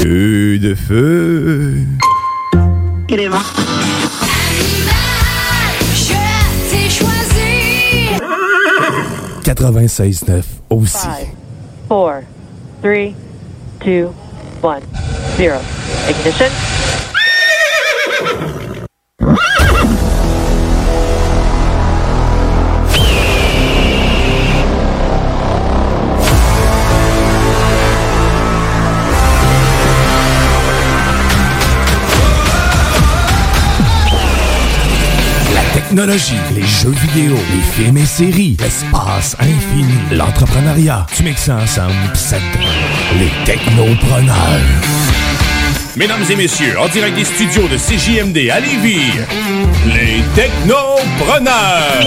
Feu de feu. Crema. Je t'ai choisi. 96.9 aussi. Five, four, three, two, one, zero. Ignition. Technologie, les jeux vidéo, les films et séries, l'espace infini, l'entrepreneuriat. Tu mixes ça ensemble, ça les technopreneurs. Mesdames et messieurs, en direct des studios de CJMD à Lévis, les Technopreneurs!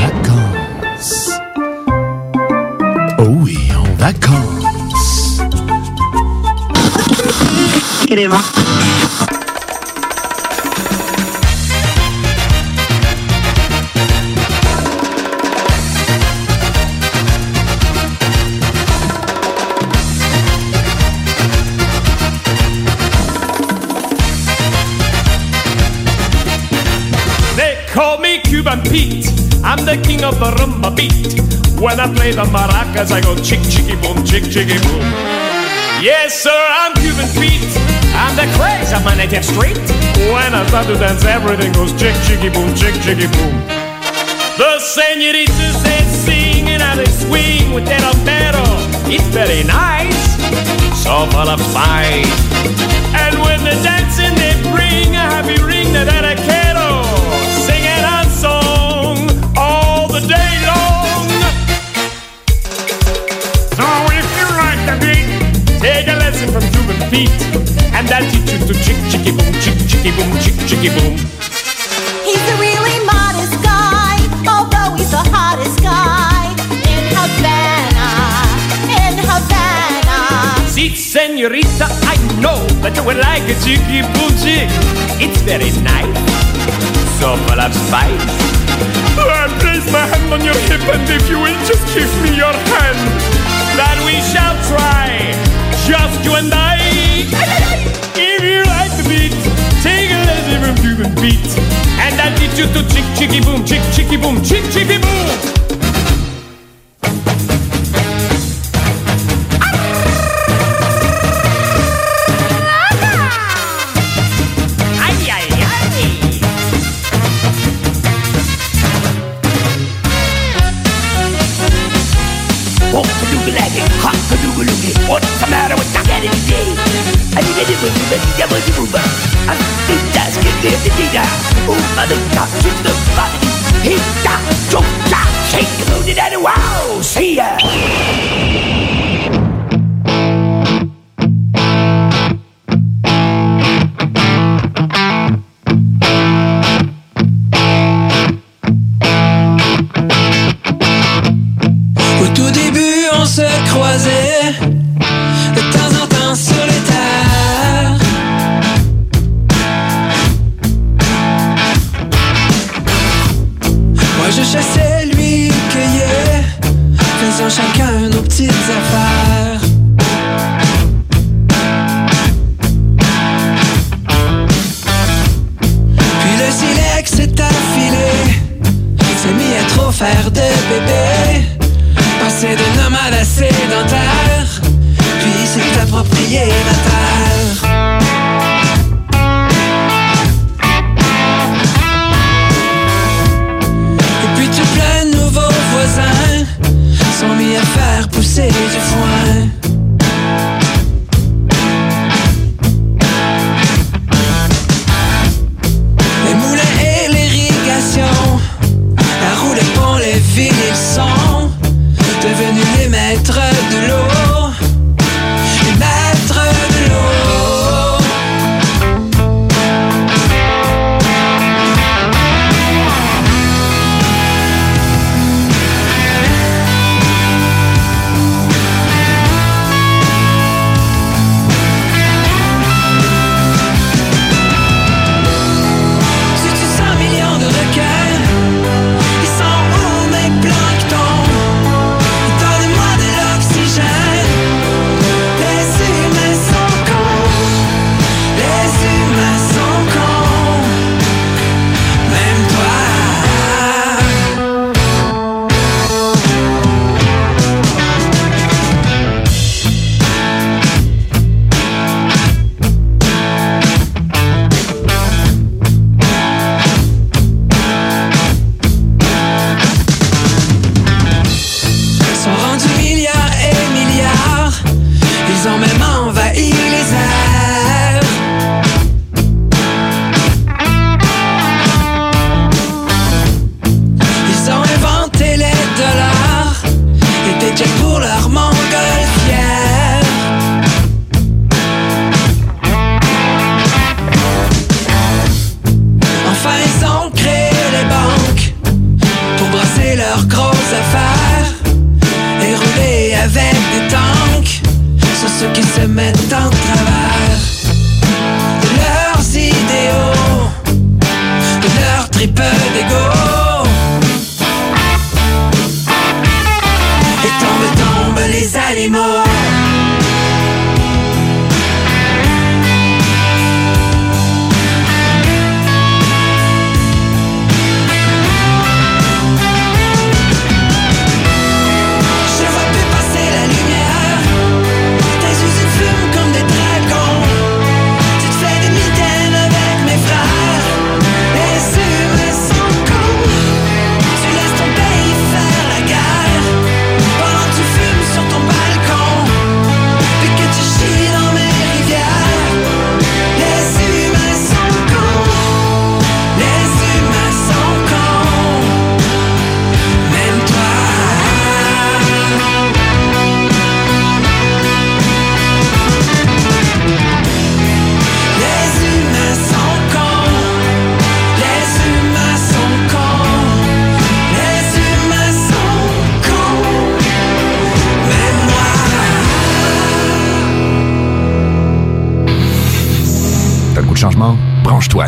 Vacances. Oh oui, en vacances. Me Cuban Pete. I'm the king of the rumba beat. When I play the maracas, I go chick chicky boom, chick chicky boom. Yes, sir, I'm Cuban Pete. I'm the craze of my native street. When I start to dance, everything goes chick chicky boom, chick chicky boom. The senoritas they sing and they swing with that altero. It's very nice, so full of spice. And when they're dancing, they bring a happy ring that I quiero. Lesson from And I'll teach you to chick chicky boom, chick chicky boom, chick chicky boom. He's a really modest guy, although he's the hottest guy in Havana, in Havana. See, senorita, I know that you would like a chicky boom chick. It's very nice, so full of spice. I place my hand on your hip, and if you will just give me your hand, that we shall try, just you and I. If you like the beat, take a lesson from Cuban beat, and I'll teach you to chick chicky boom, chick chicky boom, chick chicky boom.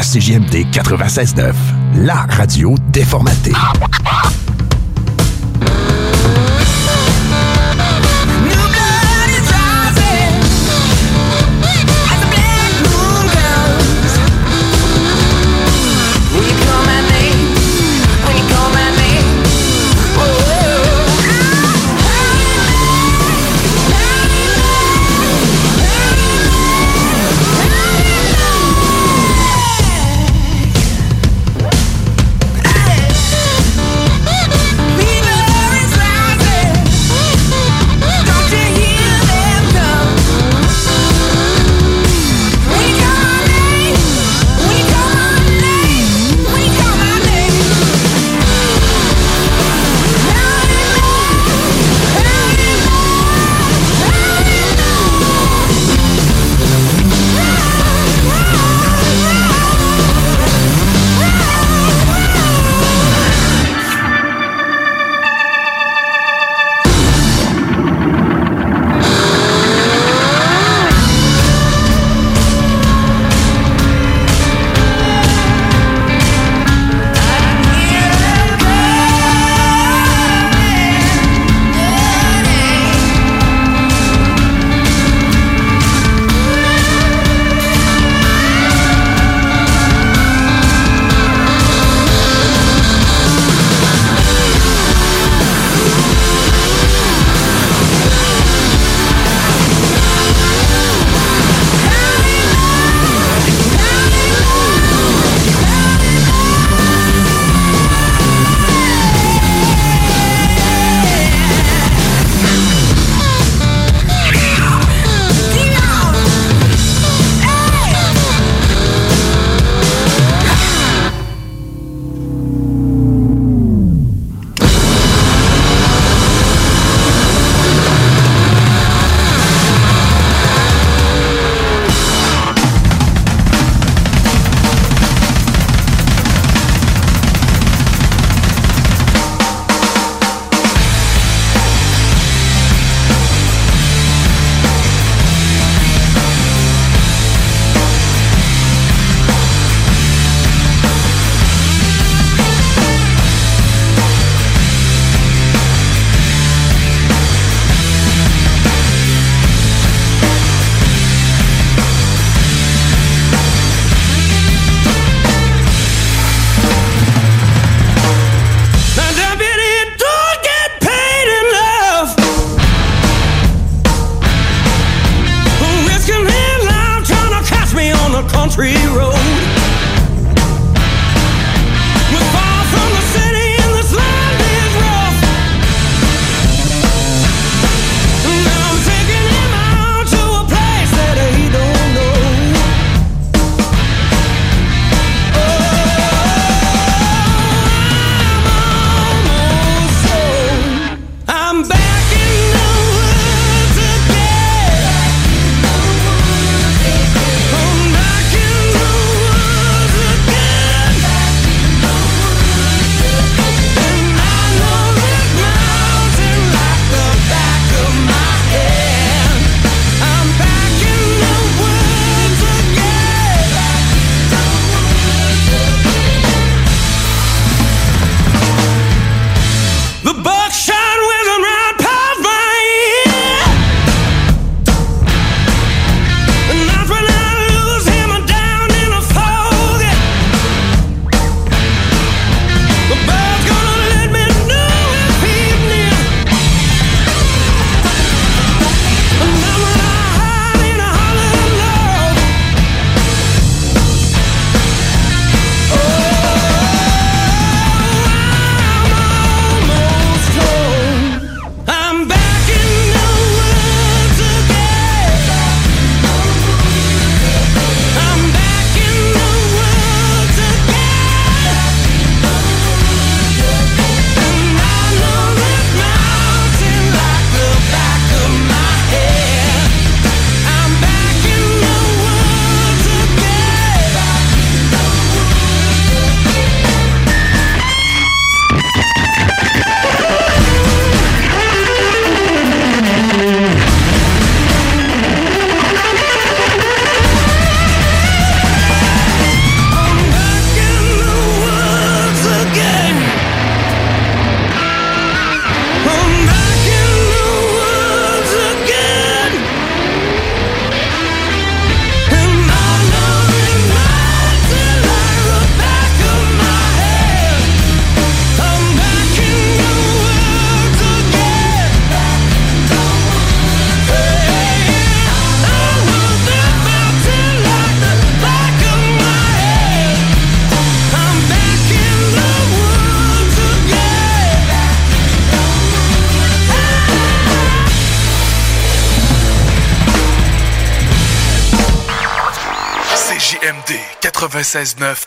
CJMD 96.9, la radio déformatée. 96.9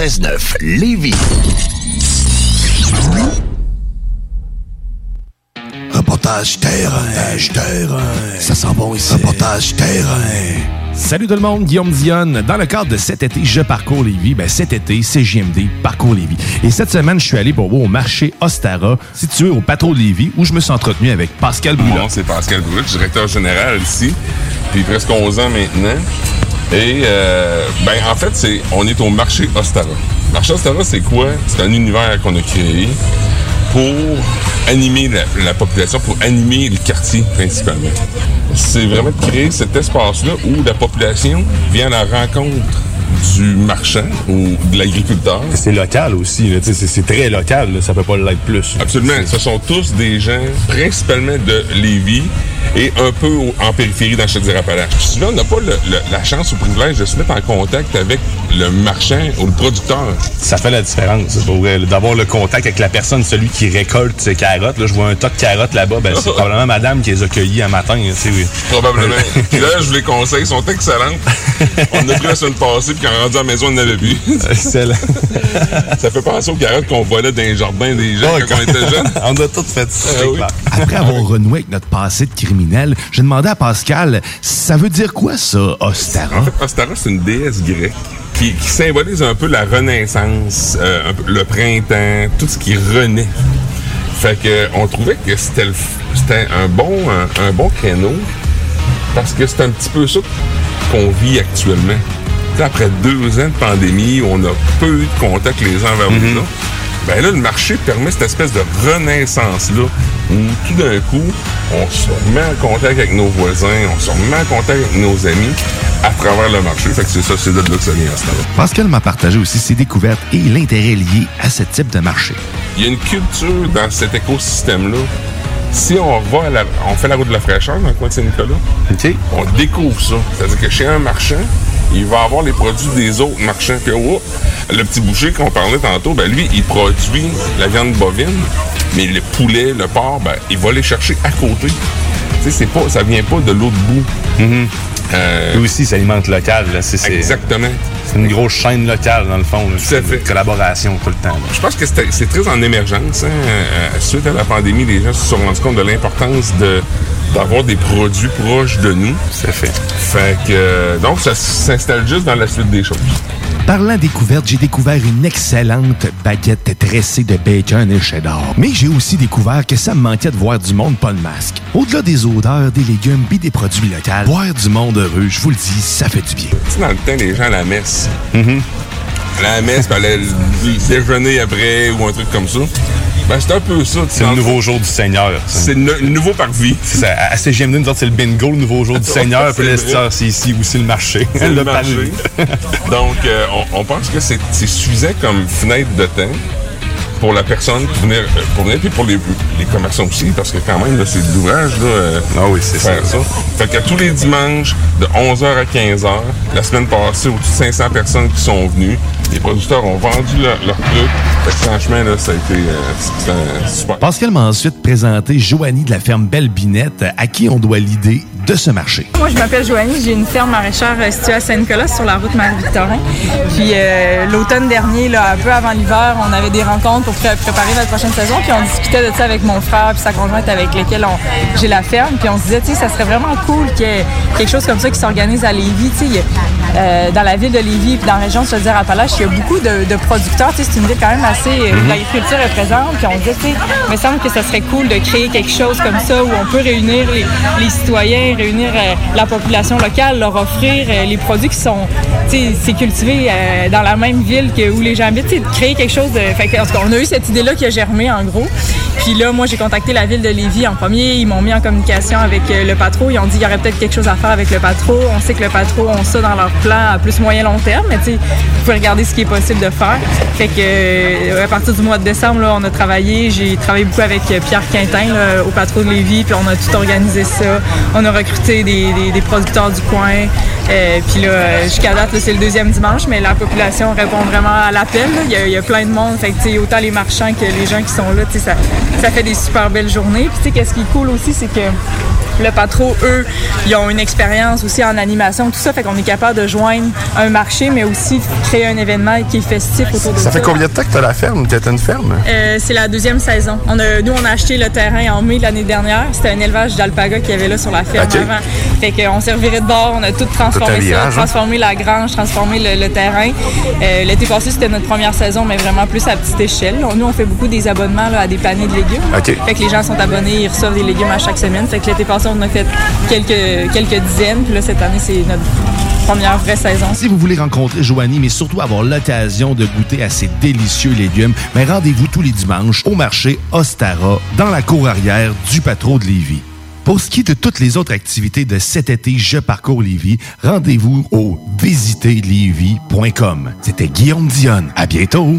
96.9 Lévis. Reportage terrain. Reportage terrain. Ça sent bon ici. Reportage terrain. Salut tout le monde, Guillaume Dionne. Dans le cadre de cet été, je parcours Lévis. Ben, cet été, c'est JMD Parcours Lévis. Et cette semaine, je suis allé pour voir au marché Ostara, situé au Patro de Lévis, où je me suis entretenu avec Pascal Mon Brulot. nom, c'est Pascal Brut, directeur général ici, depuis presque 11 ans maintenant. Et, euh, ben, en fait, c'est, on est au marché Ostara. Le marché Ostara, c'est quoi? C'est un univers qu'on a créé pour animer la, la population, pour animer le quartier principalement. C'est vraiment de créer cet espace-là où la population vient à la rencontre du marchand ou de l'agriculteur. C'est local aussi, c'est très local, là, ça peut pas l'être plus. Absolument. Ce sont tous des gens, principalement de Lévis et un peu en périphérie dans Chaudière-Appalaches. Puis on n'a pas la chance ou le privilège de se mettre en contact avec le marchand ou le producteur. Ça fait la différence, pour vrai, là, d'avoir le contact avec la personne, celui qui récolte ses carottes. Là, je vois un tas de carottes là-bas, ben, c'est probablement madame qui les a cueillies un matin. tu sais, oui. Probablement. Puis là, je vous les conseille, ils sont excellentes. On a pris la semaine passée, puis quand on est rendu à la maison, on en avait plus. Excellent. ça fait penser aux carottes qu'on volait dans les jardins des gens quand on était jeunes. on a tout fait ça. Ah oui. Après avoir renoué avec notre passé de criminel, j'ai demandé à Pascal, ça veut dire quoi ça, Ostara? En fait, Ostara, c'est une déesse grecque qui, qui symbolise un peu la renaissance, euh, le printemps, tout ce qui renaît. Fait que on trouvait que c'était un bon un, un bon créneau parce que c'est un petit peu ça qu'on vit actuellement. Après deux ans de pandémie, où on a peu eu de contact les uns vers les autres. Ben là, le marché permet cette espèce de renaissance-là, où tout d'un coup, on se remet en contact avec nos voisins, on se remet en contact avec nos amis à travers le marché. Fait que c'est ça, c'est de là que ça vient à ce temps-là. Pascal m'a partagé aussi ses découvertes et l'intérêt lié à ce type de marché. Il y a une culture dans cet écosystème-là. Si on va à la- on fait la route de la fraîcheur dans le coin de Saint-Nicolas, on découvre ça. C'est-à-dire que chez un marchand, il va avoir les produits des autres marchands. Puis, oh, le petit boucher qu'on parlait tantôt, ben lui, il produit la viande bovine, mais le poulet, le porc, ben, il va les chercher à côté. Tu sais, c'est pas, ça vient pas de l'autre bout. Euh, Lui aussi, ça alimente local. Là, c'est, c'est- Exactement. C'est une grosse chaîne locale, dans le fond. là. Tout à fait. Une collaboration tout le temps. là. Je pense que c'est très en émergence. hein. Euh, suite à la pandémie, les gens se sont rendus compte de l'importance de d'avoir des produits proches de nous. C'est fait. Fait que euh, donc ça s'installe juste dans la suite des choses. Parlant découverte, j'ai découvert une excellente baguette tressée de bacon et cheddar. Mais j'ai aussi découvert que ça me manquait de voir du monde pas de masque. Au-delà des odeurs, des légumes et des produits locaux, voir du monde heureux, je vous le dis, ça fait du bien. Tu sais, dans le temps, les gens à la messe. À la messe, puis le déjeuner après ou un truc comme ça. Ben, c'est un peu ça. C'est le nouveau jour du Seigneur. C'est le nouveau parvis. C'est ça. À CGMD, nous autres, c'est le bingo, le nouveau jour du Seigneur. Puis là, c'est ici aussi le marché. C'est le marché. Donc, euh, on, on pense que c'est c'est suffisant comme fenêtre de temps pour la personne pour venir, euh, pour venir puis pour les, les commerçants aussi, parce que quand même, là, c'est de l'ouvrage, là. euh, Ah oui, c'est ça. ça. Fait que tous les dimanches, de 11h à 15h, la semaine passée, au-dessus de 500 personnes qui sont venues. Les producteurs ont vendu leur, leur truc. Fait que franchement, là, ça a été euh, super. Pascal m'a ensuite présenté Joanie de la ferme Belle Binette, à qui on doit l'idée de ce marché. Moi, je m'appelle Joanie, j'ai une ferme maraîchère euh, située à Saint-Nicolas sur la route Marie-Victorin. Puis euh, l'automne dernier, là, un peu avant l'hiver, on avait des rencontres pour pré- préparer notre prochaine saison. Puis on discutait de ça avec mon frère puis sa conjointe avec lesquels j'ai la ferme. Puis on se disait, tu sais, ça serait vraiment cool qu'il y ait quelque chose comme ça qui s'organise à Lévis. Tu sais, euh, dans la ville de Lévis puis dans la région de Chaudière-Appalaches, il y a beaucoup de, de producteurs. Tu sais, c'est une ville quand même assez... euh, Mhm. L'agriculture est présente. Puis on se disait, tu sais, il me semble que ça serait cool de créer quelque chose comme ça où on peut réunir les, les citoyens, réunir euh, la population locale, leur offrir euh, les produits qui sont, tu euh, dans la même ville que où les gens habitent, de créer quelque chose en tout cas, on a eu cette idée-là qui a germé en gros. Puis là, moi, j'ai contacté la ville de Lévis en premier. Ils m'ont mis en communication avec le patro. Ils ont dit qu'il y aurait peut-être quelque chose à faire avec le patro. On sait que le patro ont ça dans leur plan à plus moyen long terme, mais tu vous pouvez regarder ce qui est possible de faire. Fait que à partir du mois de décembre, là, on a travaillé. J'ai travaillé beaucoup avec Pierre Quintin au patro de Lévis, puis on a tout organisé ça. On a recruté des, des- producteurs du coin. Euh, puis là, jusqu'à date, c'est le deuxième dimanche, mais la population répond vraiment à l'appel. Il y, a, plein de monde. Autant les marchands que les gens qui sont là, ça, ça fait des super belles journées. Puis qu'est-ce qui est cool aussi, c'est que Le patro, eux, ils ont une expérience aussi en animation, tout ça, fait qu'on est capable de joindre un marché, mais aussi créer un événement qui est festif autour de ça. Ça fait combien de temps que t'as la ferme? T'as une ferme? Euh, c'est la deuxième saison. On a, nous, on a acheté le terrain en mai de l'année dernière. C'était un élevage d'alpaga qu'il y avait là sur la ferme Ok. avant. Fait qu'on servirait de bord, on a tout transformé Tout un virage, ça, hein? transformé la grange, transformé le, le terrain. Euh, L'été passé, c'était notre première saison, mais vraiment plus à petite échelle. Nous, on fait beaucoup des abonnements là, à des paniers de légumes. Ok. Fait que les gens sont abonnés, ils reçoivent des légumes à chaque semaine. Fait que l'été passé, on en a fait quelques, quelques dizaines. Puis là, cette année, c'est notre première vraie saison. Si vous voulez rencontrer Joanie, mais surtout avoir l'occasion de goûter à ses délicieux légumes, mais rendez-vous tous les dimanches au marché Ostara, dans la cour arrière du Patro de Lévis. Pour ce qui est de toutes les autres activités de cet été Je parcours Lévis, rendez-vous au visiterlévis.com. C'était Guillaume Dionne. À bientôt!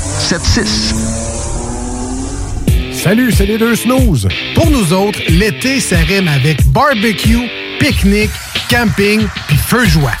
681 4476. Salut, c'est les deux snooze. Pour nous autres, l'été, ça rime avec barbecue, pique-nique, camping puis feu de joie.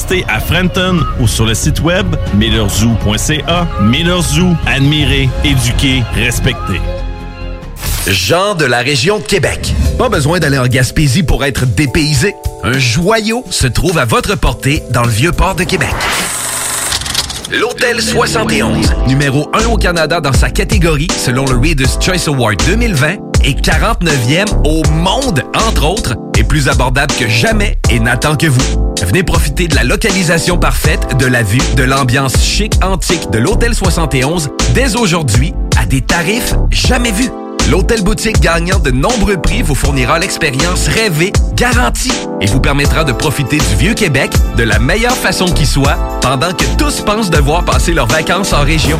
à Frenton ou sur le site web millerzoo.ca. Miller Zoo, admirer, éduquer, respecter. Jean de la région de Québec. Pas besoin d'aller en Gaspésie pour être dépaysé. Un joyau se trouve à votre portée dans le vieux port de Québec. L'Hôtel 71, numéro 1 au Canada dans sa catégorie selon le Reader's Choice Award 2020 et 49e au monde, entre autres, est plus abordable que jamais et n'attend que vous. Venez profiter de la localisation parfaite, de la vue, de l'ambiance chic antique de l'Hôtel 71 dès aujourd'hui à des tarifs jamais vus. L'hôtel boutique gagnant de nombreux prix vous fournira l'expérience rêvée, garantie, et vous permettra de profiter du vieux Québec de la meilleure façon qui soit, pendant que tous pensent devoir passer leurs vacances en région.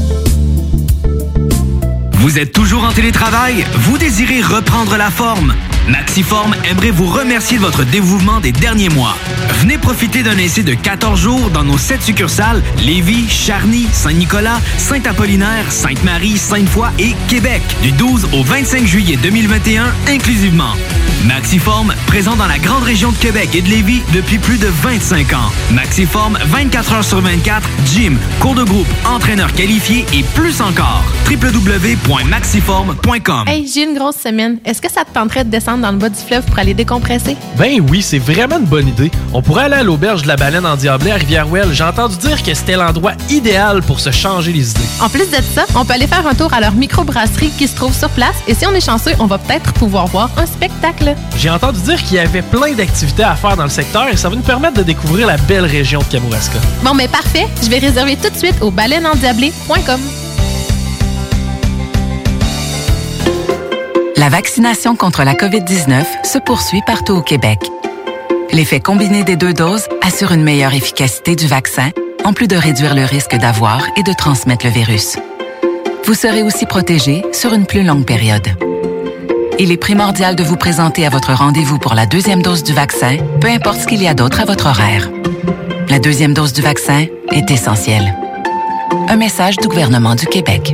Vous êtes toujours en télétravail? Vous désirez reprendre la forme? Maxiform aimerait vous remercier de votre dévouement des derniers mois. Venez profiter d'un essai de 14 jours dans nos 7 succursales Lévis, Charny, Saint-Nicolas, Saint-Apollinaire, Sainte-Marie, Sainte-Foy et Québec du 12 au 25 juillet 2021 inclusivement. Maxiform, présent dans la grande région de Québec et de Lévis depuis plus de 25 ans. Maxiform, 24 heures sur 24, gym, cours de groupe, entraîneur qualifié et plus encore. www.maxiform.com Hey, j'ai une grosse semaine. Est-ce que ça te tenterait de descendre dans le bas du fleuve pour aller décompresser? Ben oui, c'est vraiment une bonne idée. On pourrait aller à l'auberge de la baleine en Diablé à Rivière-Ouelle. J'ai entendu dire que c'était l'endroit idéal pour se changer les idées. En plus de ça, on peut aller faire un tour à leur microbrasserie qui se trouve sur place et si on est chanceux, on va peut-être pouvoir voir un spectacle. J'ai entendu dire qu'il y avait plein d'activités à faire dans le secteur et ça va nous permettre de découvrir la belle région de Kamouraska. Bon, mais parfait. Je vais réserver tout de suite au baleineendiablé.com. La vaccination contre la COVID-19 se poursuit partout au Québec. L'effet combiné des deux doses assure une meilleure efficacité du vaccin, en plus de réduire le risque d'avoir et de transmettre le virus. Vous serez aussi protégé sur une plus longue période. Il est primordial de vous présenter à votre rendez-vous pour la deuxième dose du vaccin, peu importe ce qu'il y a d'autre à votre horaire. La deuxième dose du vaccin est essentielle. Un message du gouvernement du Québec.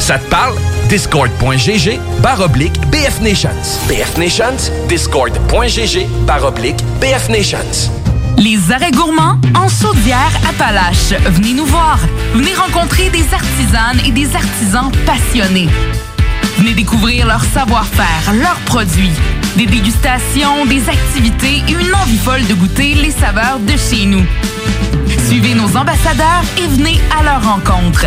Ça te parle? Discord.gg barre oblique BF Nations. BF Nations, Discord.gg barre oblique BF Nations. Les arrêts gourmands en Chaudière-Appalaches. Venez nous voir. Venez rencontrer des artisanes et des artisans passionnés. Venez découvrir leur savoir-faire, leurs produits, des dégustations, des activités et une envie folle de goûter les saveurs de chez nous. Suivez nos ambassadeurs et venez à leur rencontre.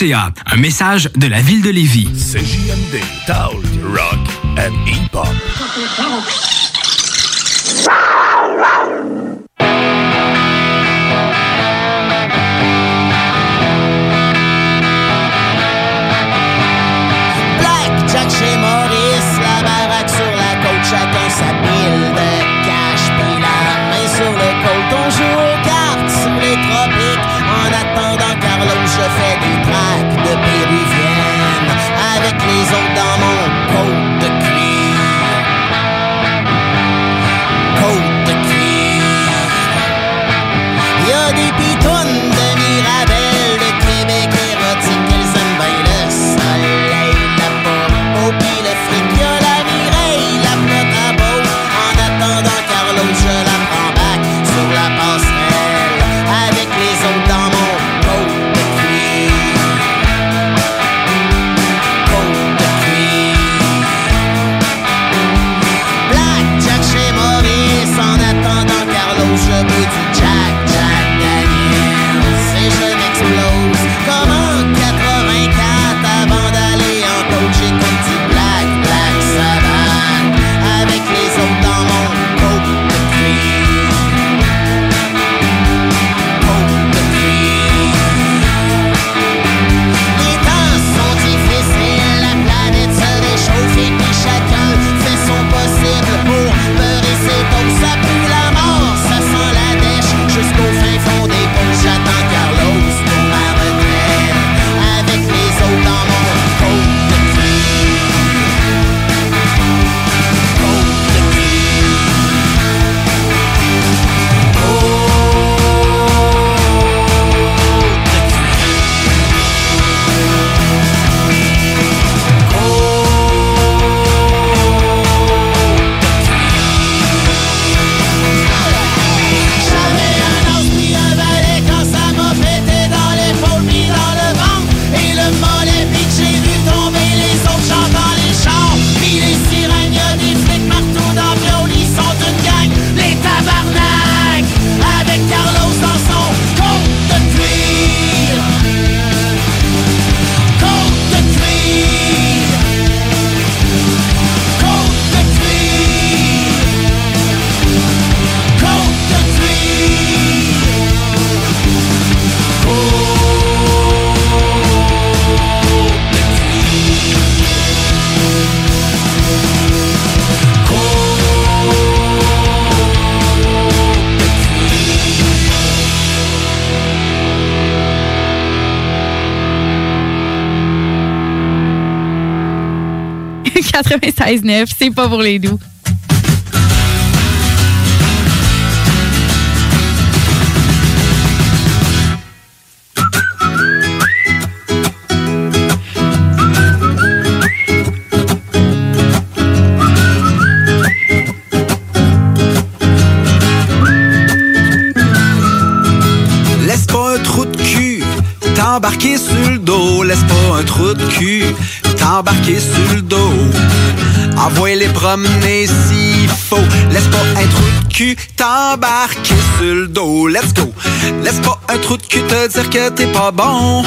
Un message de la ville de Lévis. CJMD, Talk, Rock and Hip-Hop. Black Jack chez Maurice, la baraque sur la côte, chacun sa pile de cash, puis la main sur le côte. On joue aux cartes sous les tropiques, en attendant Carlos, je fais 96.9, c'est pas pour les doux. Laisse pas un trou de cul t'embarquer sur le dos. Laisse pas un trou de cul t'embarquer sur le dos. Envoie-les promener s'il faut. Laisse pas un trou de cul t'embarquer sur le dos. Let's go. Laisse pas un trou de cul te dire que t'es pas bon.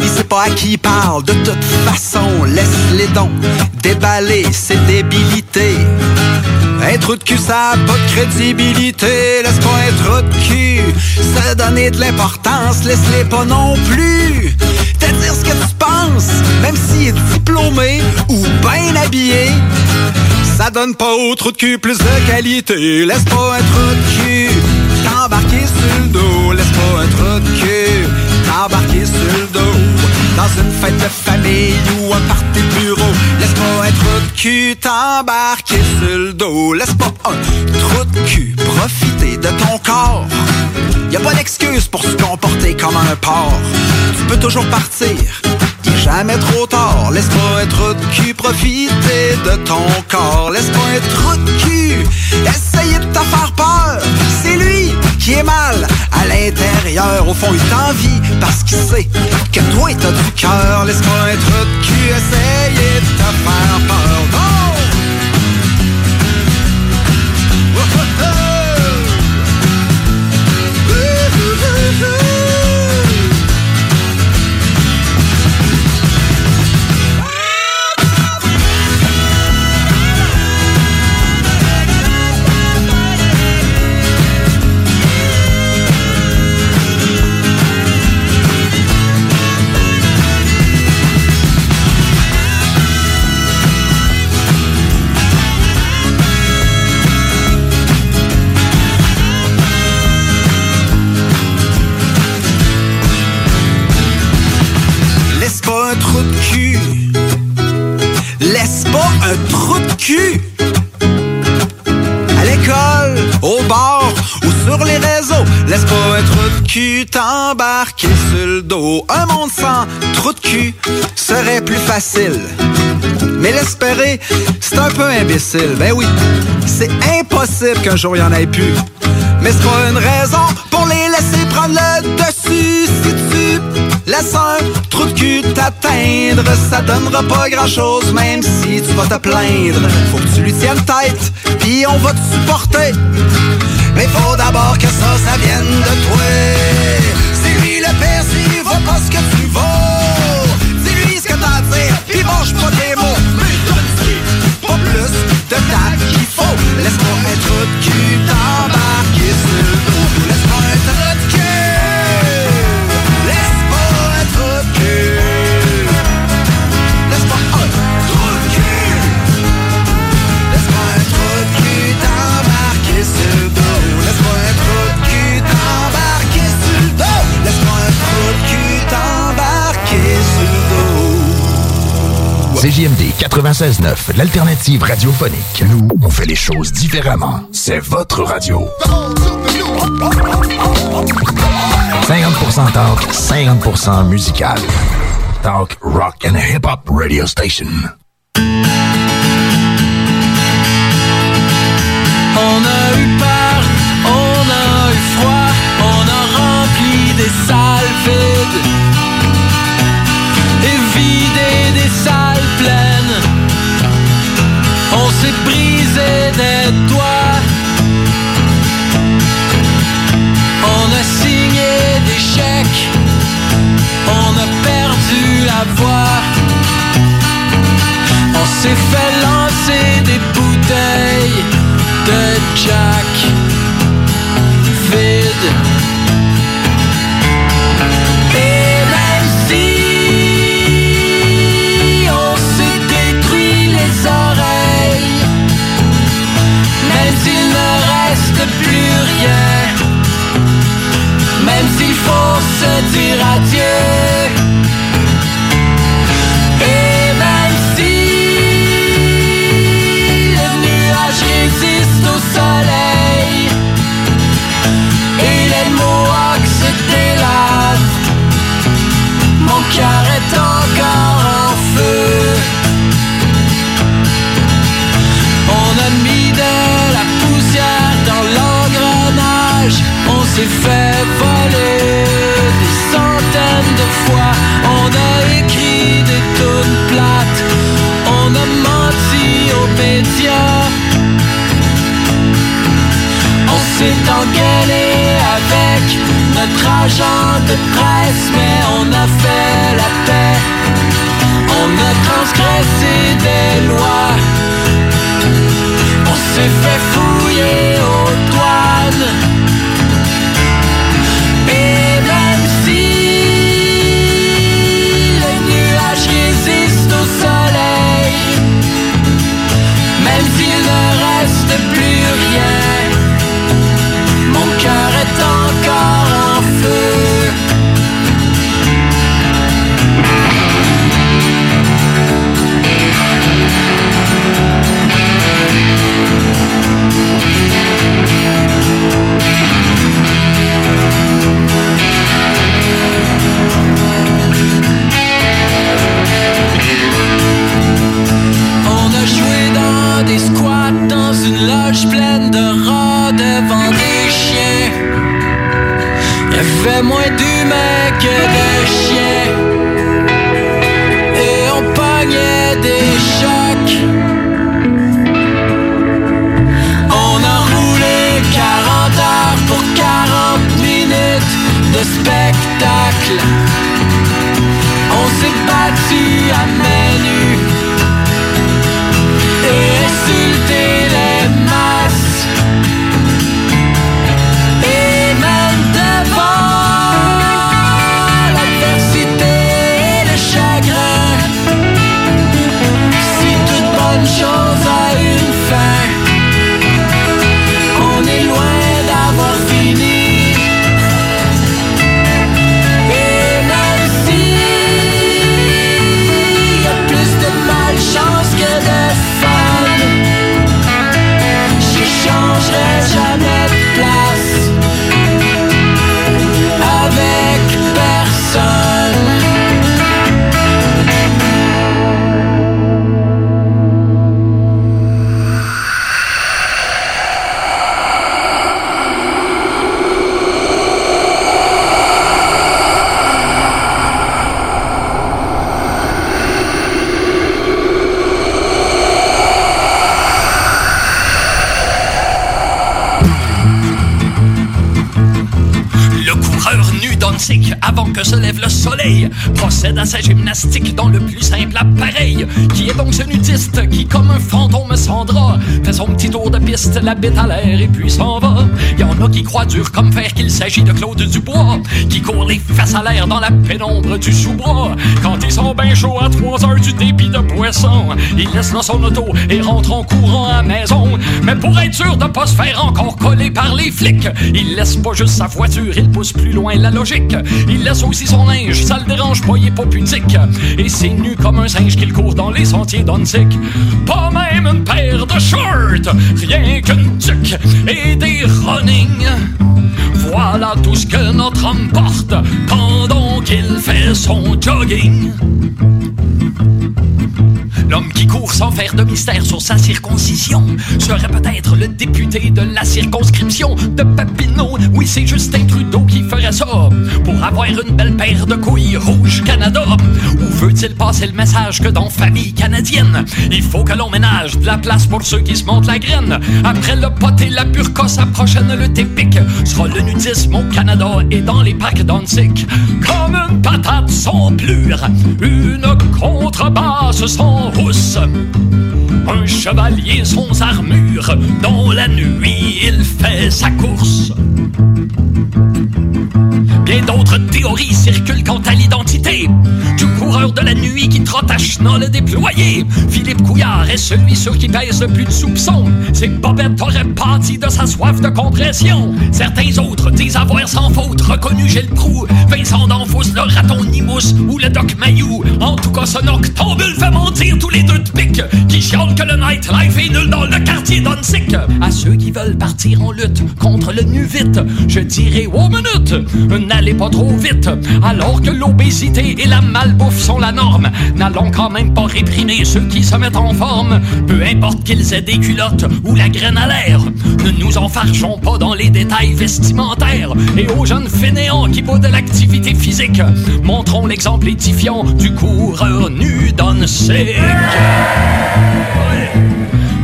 Il sait pas à qui il parle, de toute façon, laisse-les dons déballer ses débilités. Un trou de cul, ça a pas de crédibilité. Laisse pas un trou de cul se donner de l'importance. Laisse-les pas non plus te dire ce que tu penses, même s'il est diplômé ou bien habillé. Ça donne pas au trou de cul plus de qualité. Laisse pas un trou de cul t'embarquer sur le dos. Laisse pas un trou de cul t'embarquer sur le dos. Dans une fête de famille ou un party bureau. Laisse pas un trou de cul t'embarquer sur le dos. Laisse pas un trou de cul profiter de ton corps. Y a pas d'excuse pour se comporter comme un porc. Tu peux toujours partir. Il jamais trop tard. Laisse pas un trou de cul profiter de ton corps. Laisse pas un trou de cul essayer de te faire peur. C'est lui qui est mal à l'intérieur. Au fond, il t'envie parce qu'il sait que toi, t'as du cœur. Laisse pas un trou de cul essayer de te faire peur. Laisse pas de cul t'embarquer sur le dos. Un monde sans trou de cul serait plus facile. Mais l'espérer, c'est un peu imbécile. Ben oui, c'est impossible qu'un jour il y en ait plus. Mais c'est pas une raison pour les laisser prendre le un trou de cul t'atteindre, ça donnera pas grand chose, même si tu vas te plaindre. Faut que tu lui tiennes tête, puis on va te supporter. Mais faut d'abord que ça, ça vienne de toi. C'est lui le père s'il vaut pas ce que tu vaux. Dis-lui ce que t'as à dire, puis mange pas tes mots. Pas plus de date qu'il faut. Laisse-moi trou de cul t'embarquer sur CJMD 96.9, l'alternative radiophonique. Nous, on fait les choses différemment. C'est votre radio. 50% talk, 50% musical. Talk, rock and hip-hop radio station. On a eu peur, on a eu froid, on a rempli des salles On s'est fait lancer des bouteilles de Jack vide. Et même si on s'est détruit les oreilles, même s'il ne reste plus rien, même s'il faut se dire adieu. S'est fait voler des centaines de fois. On a écrit des tonnes plates. On a menti aux médias. On s'est engueulé avec notre agent de presse, mais on a fait la paix. On a transgressé des lois. On s'est fait fouiller loge pleine de rats devant des chiens. Il y avait moins d'humains que de chiens. Et on pognait des chocs. On a roulé 40 heures pour 40 minutes de spectacle. On s'est battu à main d'Antic, avant se lève le soleil, procède à sa gymnastique dans le plus simple appareil. Qui est donc ce nudiste qui, comme un fantôme sans drap, fait son petit tour de piste, la bête à l'air et puis s'en va. Y en a qui croient dur comme fer qu'il s'agit de Claude Dubois, qui court les fesses à l'air dans la pénombre du sous-bois. Quand ils sont bien chauds à 3 heures du débit de poisson, il laisse là son auto et rentre en courant à maison. Mais pour être sûr de pas se faire encore coller par les flics, il laisse pas juste sa voiture, il pousse plus loin la logique. Il laisse aussi son linge, ça le dérange pas, il est pas pudique. Et c'est nu comme un singe qu'il court dans les sentiers d'Ontic. Pas même une paire de shorts, rien qu'une tuque et des running. Voilà tout ce que notre homme porte pendant qu'il fait son jogging. L'homme qui court sans faire de mystère sur sa circoncision serait peut-être le député de la circonscription de Papineau. Oui, c'est Justin Trudeau qui ferait ça pour avoir une belle paire de couilles rouges Canada. Où veut-il passer le message que dans famille canadienne, il faut que l'on ménage de la place pour ceux qui se montent la graine? Après le pot et la burqa, sa prochaine lutte épique sera le nudisme au Canada et dans les parcs d'Antic. Comme une patate sans plure, une contrebasse sans Un chevalier sans armure, dans la nuit il fait sa course. Bien d'autres théories circulent quant à l'identité de la nuit qui trotte à chenol déployé. Philippe Couillard est celui sur qui pèse le plus de soupçons. C'est que Bobette aurait pâti de sa soif de compression. Certains autres disent avoir sans faute reconnu Gilles Proux, Vincent D'Anfos, le raton Nimous ou le Doc Mayou. En tout cas, ce noctambule fait mentir tous les deux de pique qui chialent que le nightlife est nul dans le quartier d'Onsic. À ceux qui veulent partir en lutte contre le nu vite, je dirais wow minute, n'allez pas trop vite. Alors que l'obésité et la malbouffe sont la norme, n'allons quand même pas réprimer ceux qui se mettent en forme. Peu importe qu'ils aient des culottes ou la graine à l'air, ne nous enfargeons pas dans les détails vestimentaires. Et aux jeunes fainéants qui boudent de l'activité physique, montrons l'exemple édifiant du coureur nu dans sec.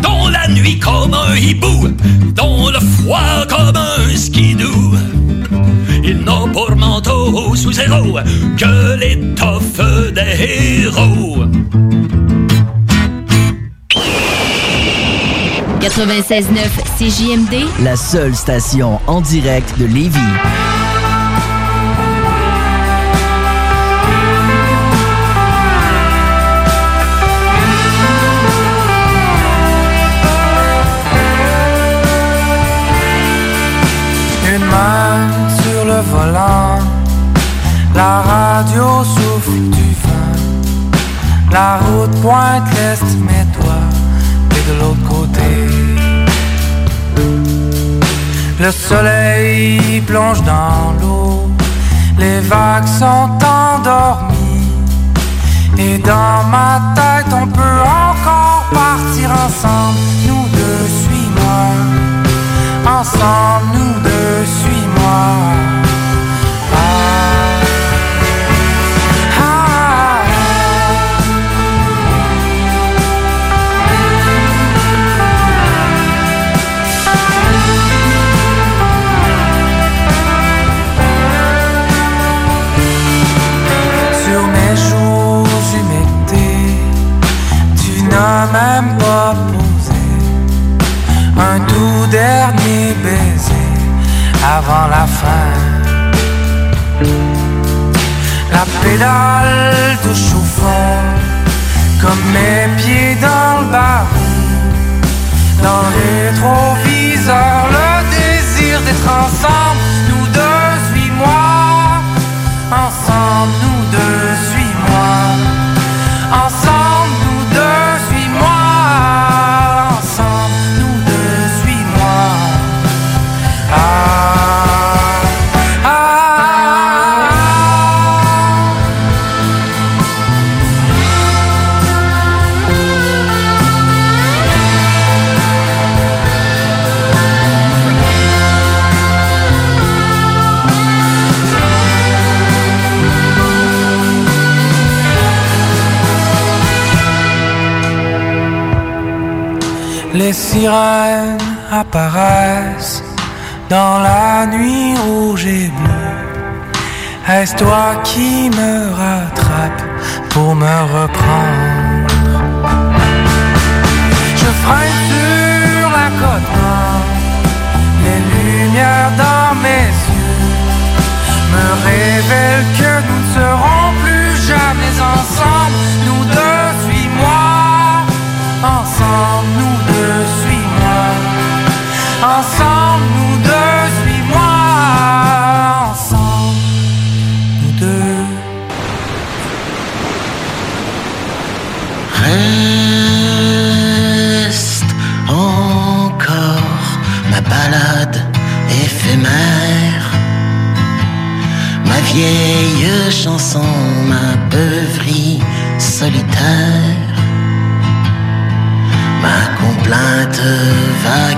Dans la nuit comme un hibou, dans le froid comme un skidoo. N'a pour manteau sous zéro que l'étoffe des héros. 96.9 CJMD, La seule station en direct de Lévis. Radio souffle du vent, la route pointe l'est, mais toi, t'es de l'autre côté. Le soleil plonge dans l'eau, les vagues sont endormies, et dans ma tête on peut encore partir ensemble, nous deux, suis-moi. Ensemble, nous deux, apparaissent dans la nuit rouge et bleue. Est-ce toi qui me rattrape pour me reprendre? Je freine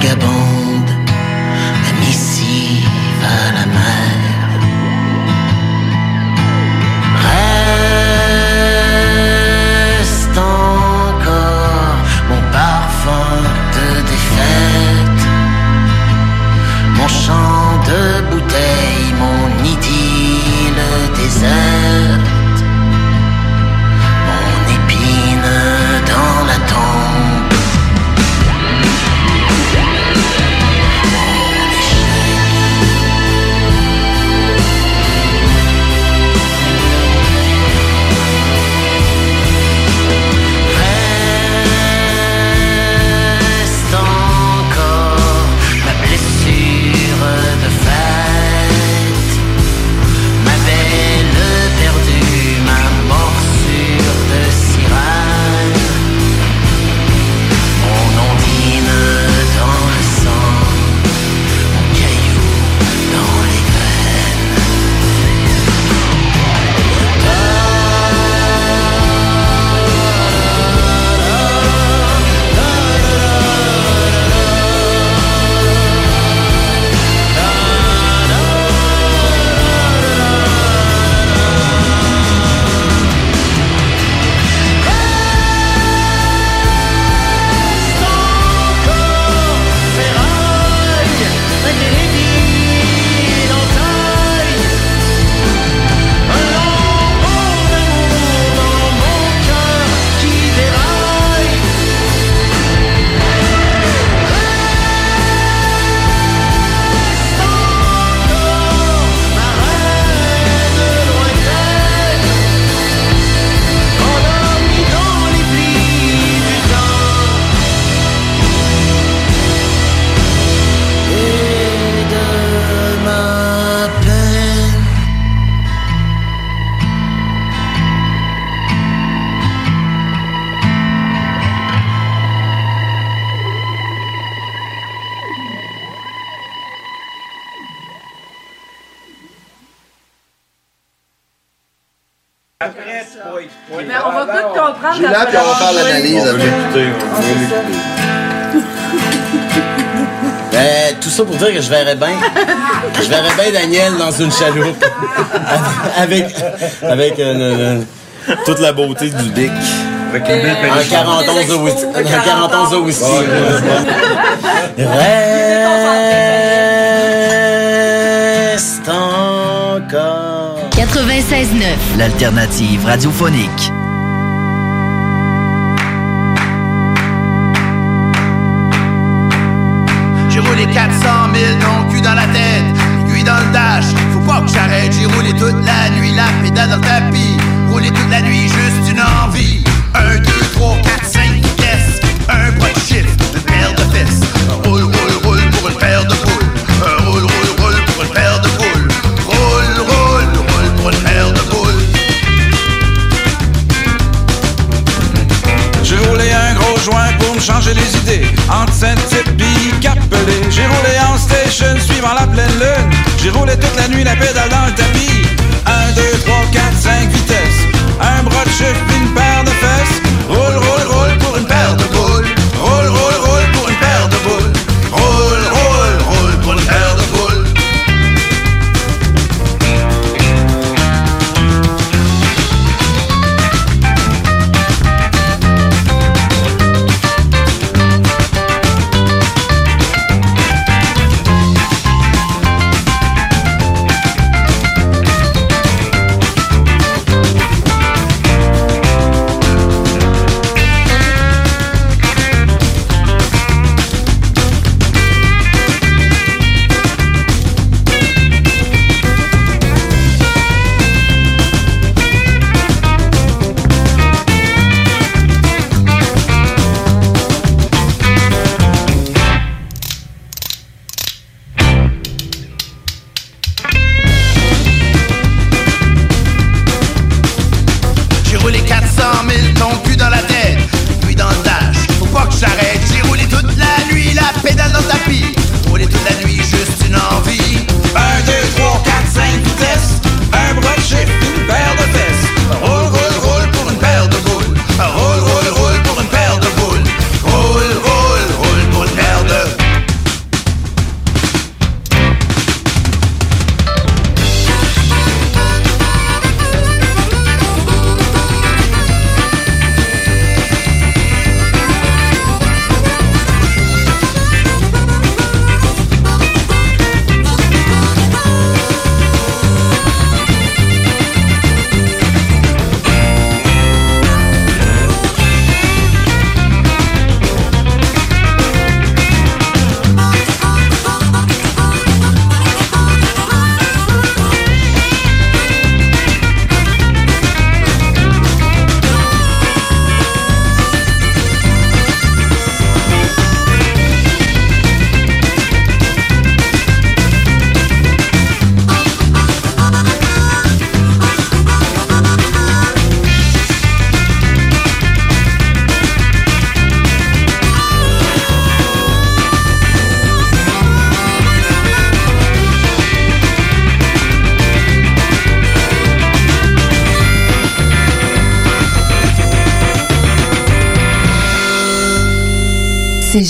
vagabundo. l'écouter. Ben, tout ça pour dire que je verrais bien. Je verrais bien Daniel dans une chaloupe. avec avec euh, toute la beauté du dick. Avec Un 40 ans de. Un 40 ans de whisky. Reste encore. 96.9. L'alternative radiophonique. rouler toute la nuit, la pédale dans le tapis, rouler toute la nuit juste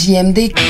JMD.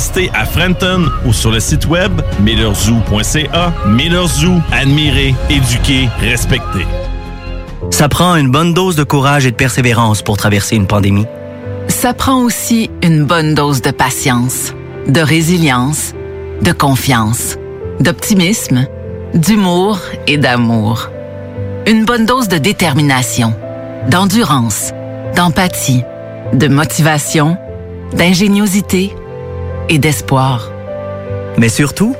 à Frenton ou sur le site web millerzoo.ca. Miller Zoo, admirer, éduquer, respecter. Ça prend une bonne dose de courage et de persévérance pour traverser une pandémie. Ça prend aussi une bonne dose de patience, de résilience, de confiance, d'optimisme, d'humour et d'amour. Une bonne dose de détermination, d'endurance, d'empathie, de motivation, d'ingéniosité et d'espoir. Mais surtout,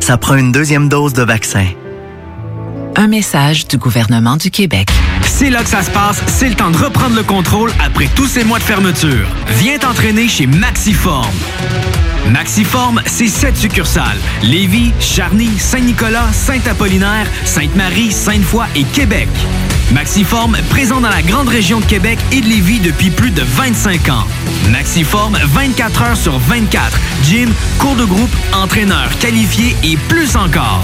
ça prend une deuxième dose de vaccin. Un message du gouvernement du Québec. C'est là que ça se passe, c'est le temps de reprendre le contrôle après tous ces mois de fermeture. Viens t'entraîner chez Maxiform. Maxiform, c'est sept succursales. Lévis, Charny, Saint-Nicolas, Saint-Apollinaire, Sainte-Marie, Sainte-Foy et Québec. Maxiform, présent dans la grande région de Québec et de Lévis depuis plus de 25 ans. Maxiform, 24 heures sur 24. Gym, cours de groupe, entraîneur qualifié et plus encore.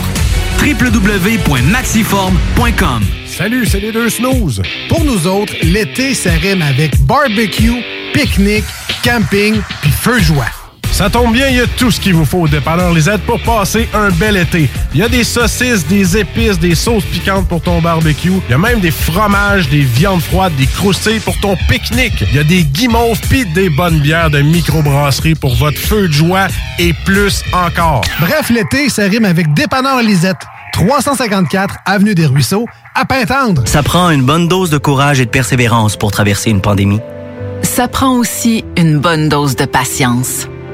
www.maxiform.com Salut, c'est les deux snooze. Pour nous autres, l'été, ça rime avec barbecue, pique-nique, camping puis feu joie. Ça tombe bien, il y a tout ce qu'il vous faut au dépanneur Lisette pour passer un bel été. Il y a des saucisses, des épices, des sauces piquantes pour ton barbecue. Il y a même des fromages, des viandes froides, des croustilles pour ton pique-nique. Il y a des guimauves pis des bonnes bières de microbrasserie pour votre feu de joie et plus encore. Bref, l'été, ça rime avec dépanneur Lisette. 354 Avenue des Ruisseaux, à Pintendre. Ça prend une bonne dose de courage et de persévérance pour traverser une pandémie. Ça prend aussi une bonne dose de patience,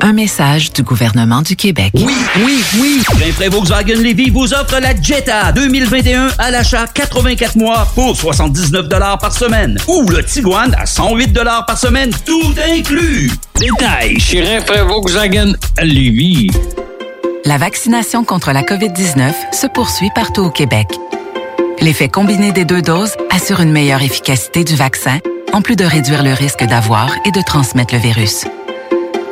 Un message du gouvernement du Québec. Oui, oui, oui. Rainfray Volkswagen Levy vous offre la Jetta 2021 à l'achat 84 mois pour 79 par semaine. Ou le Tiguan à 108 par semaine, tout inclus. Détails chez Rainfray Volkswagen Levy. La vaccination contre la COVID-19 se poursuit partout au Québec. L'effet combiné des deux doses assure une meilleure efficacité du vaccin, en plus de réduire le risque d'avoir et de transmettre le virus.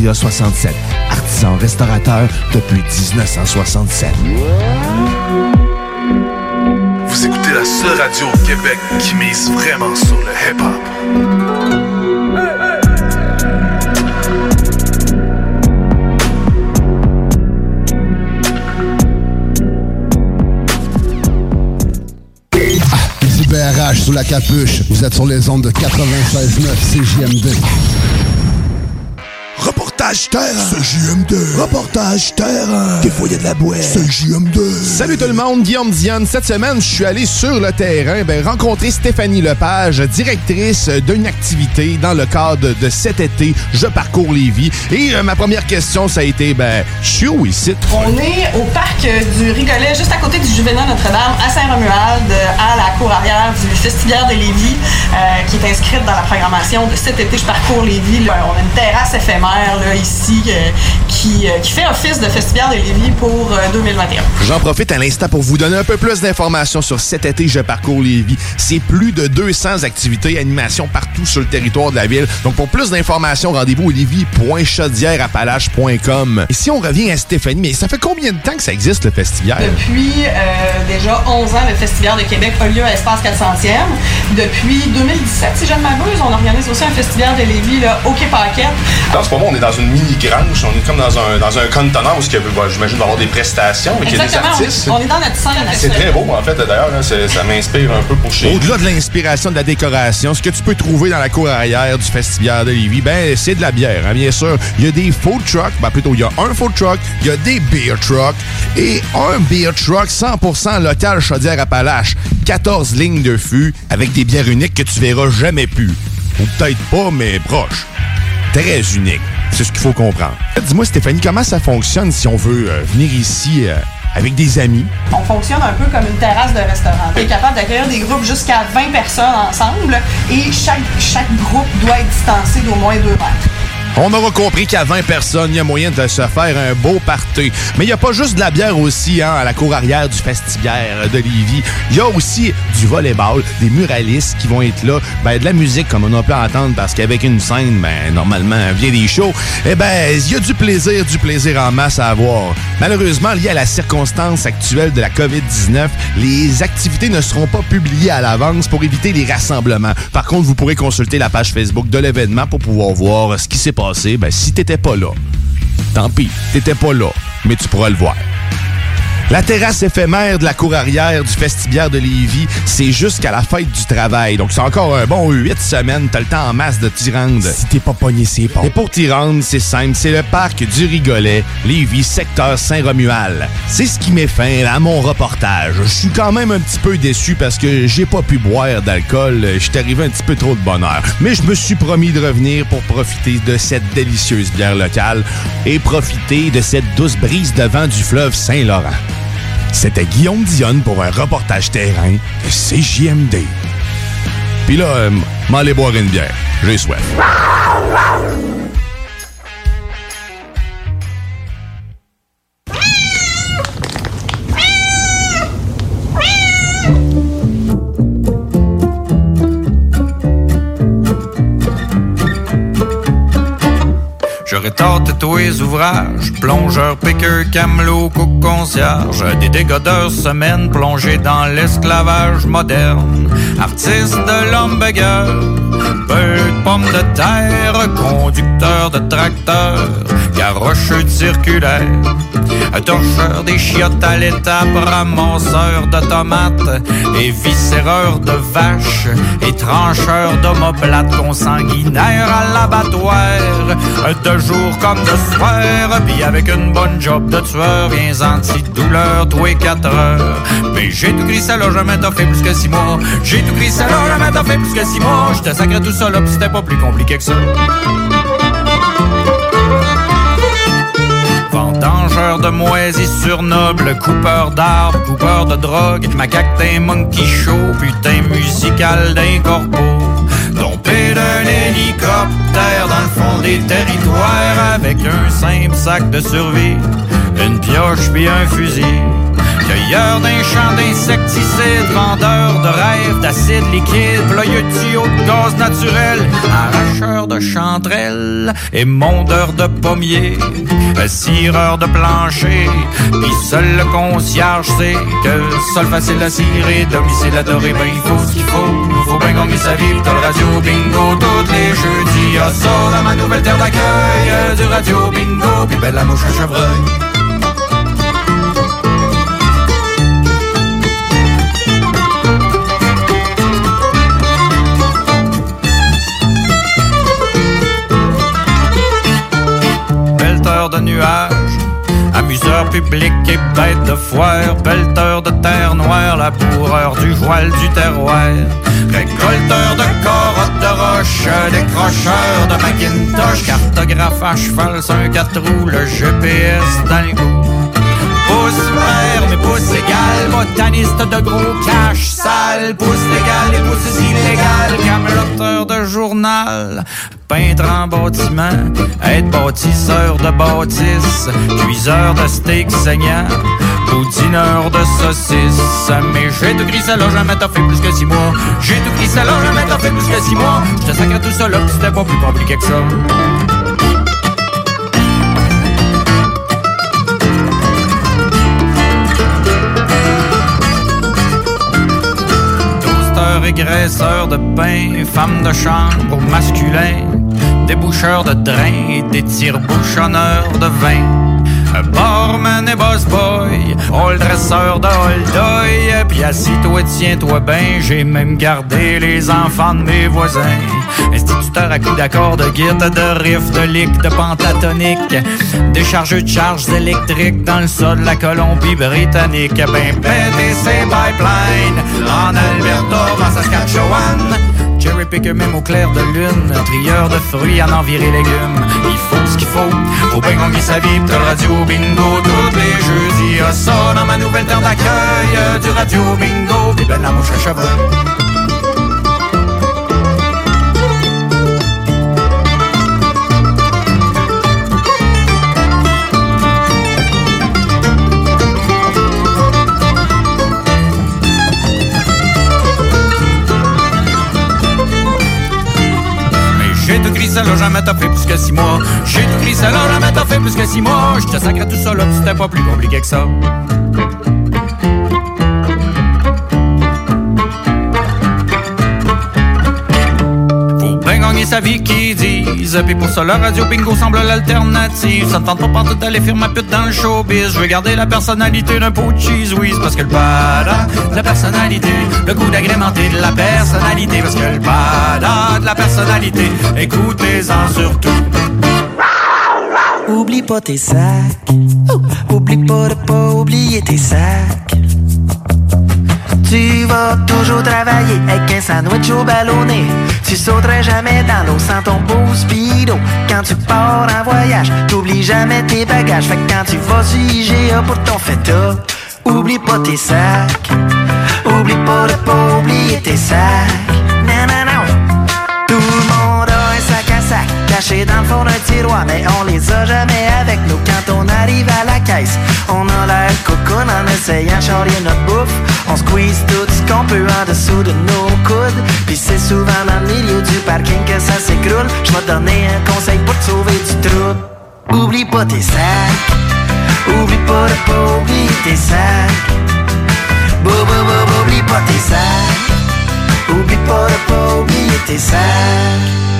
Pizzeria 67, artisan restaurateur depuis 1967. Vous écoutez la seule radio au Québec qui mise vraiment sur le hip-hop. BRH sous la capuche. Vous êtes sur les ondes de 96.9 CJMD. Reportage terrain. CJMD. Reportage terrain. Des fois, il y a de la boîte. CJMD. Salut tout le monde, Guillaume Dionne. Cette semaine, je suis allé sur le terrain ben, rencontrer Stéphanie Lepage, directrice d'une activité dans le cadre de cet été, Je parcours Lévis. Et euh, ma première question, ça a été, ben, je suis où ici? On est au parc du Rigolet, juste à côté du Juvénat Notre-Dame, à Saint-Romuald, à la cour arrière du Festivière de Lévis, euh, qui est inscrite dans la programmation de cet été Je parcours Lévis. Là, on a une terrasse éphémère là, ici euh, qui, euh, qui fait office de Festivière de Lévis pour euh, 2021. J'en profite à l'instant pour vous donner un peu plus d'informations sur cet été Je parcours Lévis. C'est plus de 200 activités et animations partout sur le territoire de la ville. Donc pour plus d'informations, rendez-vous au lévis.chaudièreappalaches.com. Et si on revient à Stéphanie, mais ça fait combien de temps que ça existe le Festivière? Depuis euh, déjà 11 ans, le Festivière de Québec a lieu à Espace 400e. Depuis 2017, si je ne m'abuse, on organise aussi un Festivière de Lévis là, au Quai Paquette. Dans ce moment, on est dans une mini-grange. On est comme dans un, dans un contenant où, bah, j'imagine, avoir des prestations, mais qu'il y a des Exactement, on est- artistes. on est dans notre scène C'est très beau, en fait, d'ailleurs. là, c'est- Ça m'inspire un peu pour chez Au-delà de l'inspiration de la décoration, ce que tu peux trouver dans la cour arrière du Festivière de Lévis, ben, c'est de la bière, hein, bien sûr. Il y a des food trucks, ben, plutôt, il y a un food truck, il y a des beer trucks et un beer truck 100% local Chaudière-Appalaches. 14 lignes de fût avec des bières uniques que tu verras jamais plus. Ou peut-être pas, mais proche. Très unique. C'est ce qu'il faut comprendre. Dis-moi, Stéphanie, comment ça fonctionne si on veut euh, venir ici euh, avec des amis? On fonctionne un peu comme une terrasse de restaurant. On est capable d'accueillir des groupes jusqu'à 20 personnes ensemble et chaque, chaque groupe doit être distancé d'au moins 2 mètres. On aura compris qu'à 20 personnes, il y a moyen de se faire un beau party. Mais il n'y a pas juste de la bière aussi hein, à la cour arrière du Festivière de Lévis. Il y a aussi du volleyball, des muralistes qui vont être là, ben, de la musique comme on a pu entendre parce qu'avec une scène, ben, normalement, vient des shows. Eh ben, il y a du plaisir, du plaisir en masse à avoir. Malheureusement, lié à la circonstance actuelle de la COVID-19, les activités ne seront pas publiées à l'avance pour éviter les rassemblements. Par contre, vous pourrez consulter la page Facebook de l'événement pour pouvoir voir ce qui s'est passé ben, si t'étais pas là. Tant pis, t'étais pas là, mais tu pourras le voir. La terrasse éphémère de la cour arrière du Festivière de Lévis, c'est jusqu'à la fête du travail. Donc, c'est encore un bon huit semaines. T'as le temps en masse de t'y rendre. Si t'es pas pogné, c'est pas. Et pour t'y rendre, c'est simple. C'est le parc du Rigolet, Lévis, secteur Saint-Romuald. C'est ce qui met fin à mon reportage. Je suis quand même un petit peu déçu parce que j'ai pas pu boire d'alcool. Je arrivé un petit peu trop de bonheur. Mais je me suis promis de revenir pour profiter de cette délicieuse bière locale et profiter de cette douce brise de vent du fleuve Saint-Laurent. C'était Guillaume Dionne pour un reportage terrain de CJMD. Puis là, euh, m'aller boire une bière. J'ai soif. Tous les ouvrages, plongeur, piqueur, camelot, cook, concierge, des dégodeurs semaines plongés dans l'esclavage moderne, artiste de l'hamburger, peu de pommes de terre, conducteur de tracteur, garocheux circulaire, torcheur des chiottes à l'étape, ramasseur de tomates et viscéreur de vaches et trancheur d'omoplates consanguinaires à l'abattoir, de jour comme de soir, puis avec une bonne job de tueur, viens anti-douleur, tous les quatre heures. Mais j'ai tout gris ça là, jamais t'as fait plus que six mois. J'ai tout gris ça là, jamais t'as fait plus que six mois. J'étais sacré tout seul là, c'était pas plus compliqué que ça. Vendangeur de moisissures nobles, coupeur d'arbres, coupeur de drogue, macaque d'un monkey show, putain musical d'un corbeau. Tombé d'un hélicoptère dans le fond des territoires avec un simple sac de survie, une pioche puis un fusil. Cueilleur d'un champ d'insecticides, vendeur de rêves d'acide liquide, ployeux tuyaux de gaz naturel, arracheur de chanterelles et mondeur de pommiers, cireur de plancher, pis seul le concierge sait que seul facile à cirer, domicile adoré, ben il faut ce qu'il faut, faut bien gagner sa vie, t'as le radio bingo tous les jeudis, y'a ça dans ma nouvelle terre d'accueil, du radio bingo, pis belle la mouche à chevreuil. De nuages, amuseur public et bête de foire, pelleteur de terre noire, laboureur du voile du terroir, récolteur de corottes de roche, décrocheur de Macintosh, cartographe à cheval sur un quatre roues, le GPS dans le goût. Pouce vert, mais pouce égal, botaniste de gros cash sale, pouce légal et pouce illégal, cameloteur de journal, peintre en bâtiment, être bâtisseur de bâtisse, cuiseur de steak saignant, boudineur de saucisses. Mais j'ai tout gris ça là, jamais t'as fait plus que six mois. J'ai tout gris ça là, jamais t'as fait plus que six mois. J'te sacré tout ça là, c'était pas plus compliqué que ça. Graisseur de pain, femme de chambre masculin, déboucheur de drain des tire-bouchonneurs de vin. Barman et boss boy, all dresseur de hold Puis assis-toi, tiens-toi ben, j'ai même gardé les enfants de mes voisins. Instituteur à coups d'accords, de guide, de riff, de lick, de pentatonique. Déchargeux de charges électriques dans le sol de la Colombie-Britannique. Ben pété ses pipelines en Alberta, en Saskatchewan. Cherry picker même au clair de lune, trieur de fruits en enviré légumes. Il faut ce qu'il faut, faut bien gagner sa vie, le radio bingo tous les jeudis. Y'a ça dans ma nouvelle terre d'accueil, du radio bingo, ben la mouche à cheveux. Ça là, jamais t'as fait plus que six mois. J'ai tout gris ça là, jamais t'as fait plus que six mois. J'te sacré tout ça là, c'était pas plus compliqué que ça. Gagner sa vie qui disent Puis pour ça la radio bingo semble l'alternative Ça tente pas pantoute d'aller faire ma pute dans le showbiz Je veux garder la personnalité d'un pot de cheese Parce que le bada de la personnalité Le goût d'agrémenter de la personnalité Parce que le bada de la personnalité Écoutez-en surtout Oublie pas tes sacs. Oublie pas de pas oublier tes sacs. Vas toujours travailler avec un sandwich au ballonné. Tu sauterais jamais dans l'eau sans ton beau speedo. Quand tu pars en voyage, t'oublies jamais tes bagages. Fait que quand tu vas sur IGA pour ton feta, oublie pas tes sacs. Oublie pas de pas oublier tes sacs. dans le fond d'un tiroir, mais on les a jamais avec nous quand on arrive à la caisse. On a l'air cocoon en essayant charrier notre bouffe. On squeeze tout ce qu'on peut en dessous de nos coudes. Puis c'est souvent dans le milieu du parking que ça s'écroule. Je vais donner un conseil pour te sauver du trou. Oublie pas tes sacs. Oublie pas de pas oublier tes sacs. Oublie pas tes sacs. Oublie pas de pas oublier tes sacs.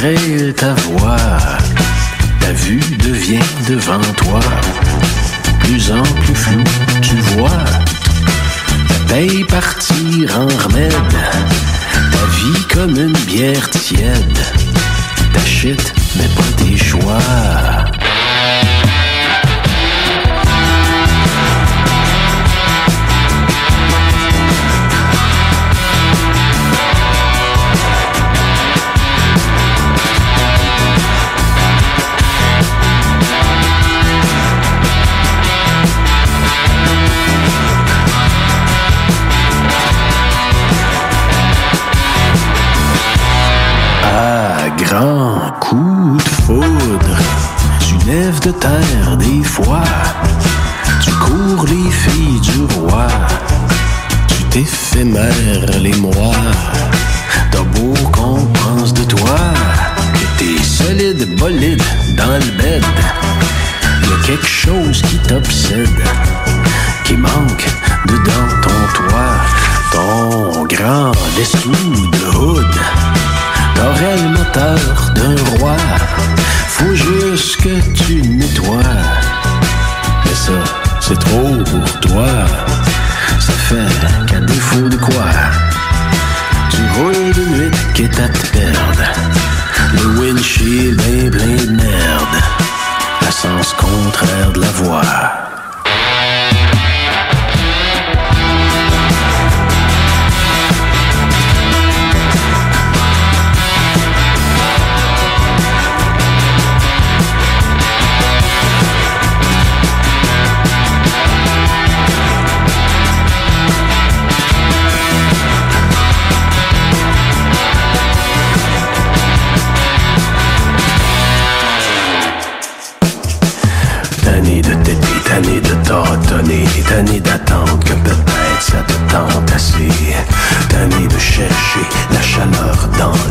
créer ta voix.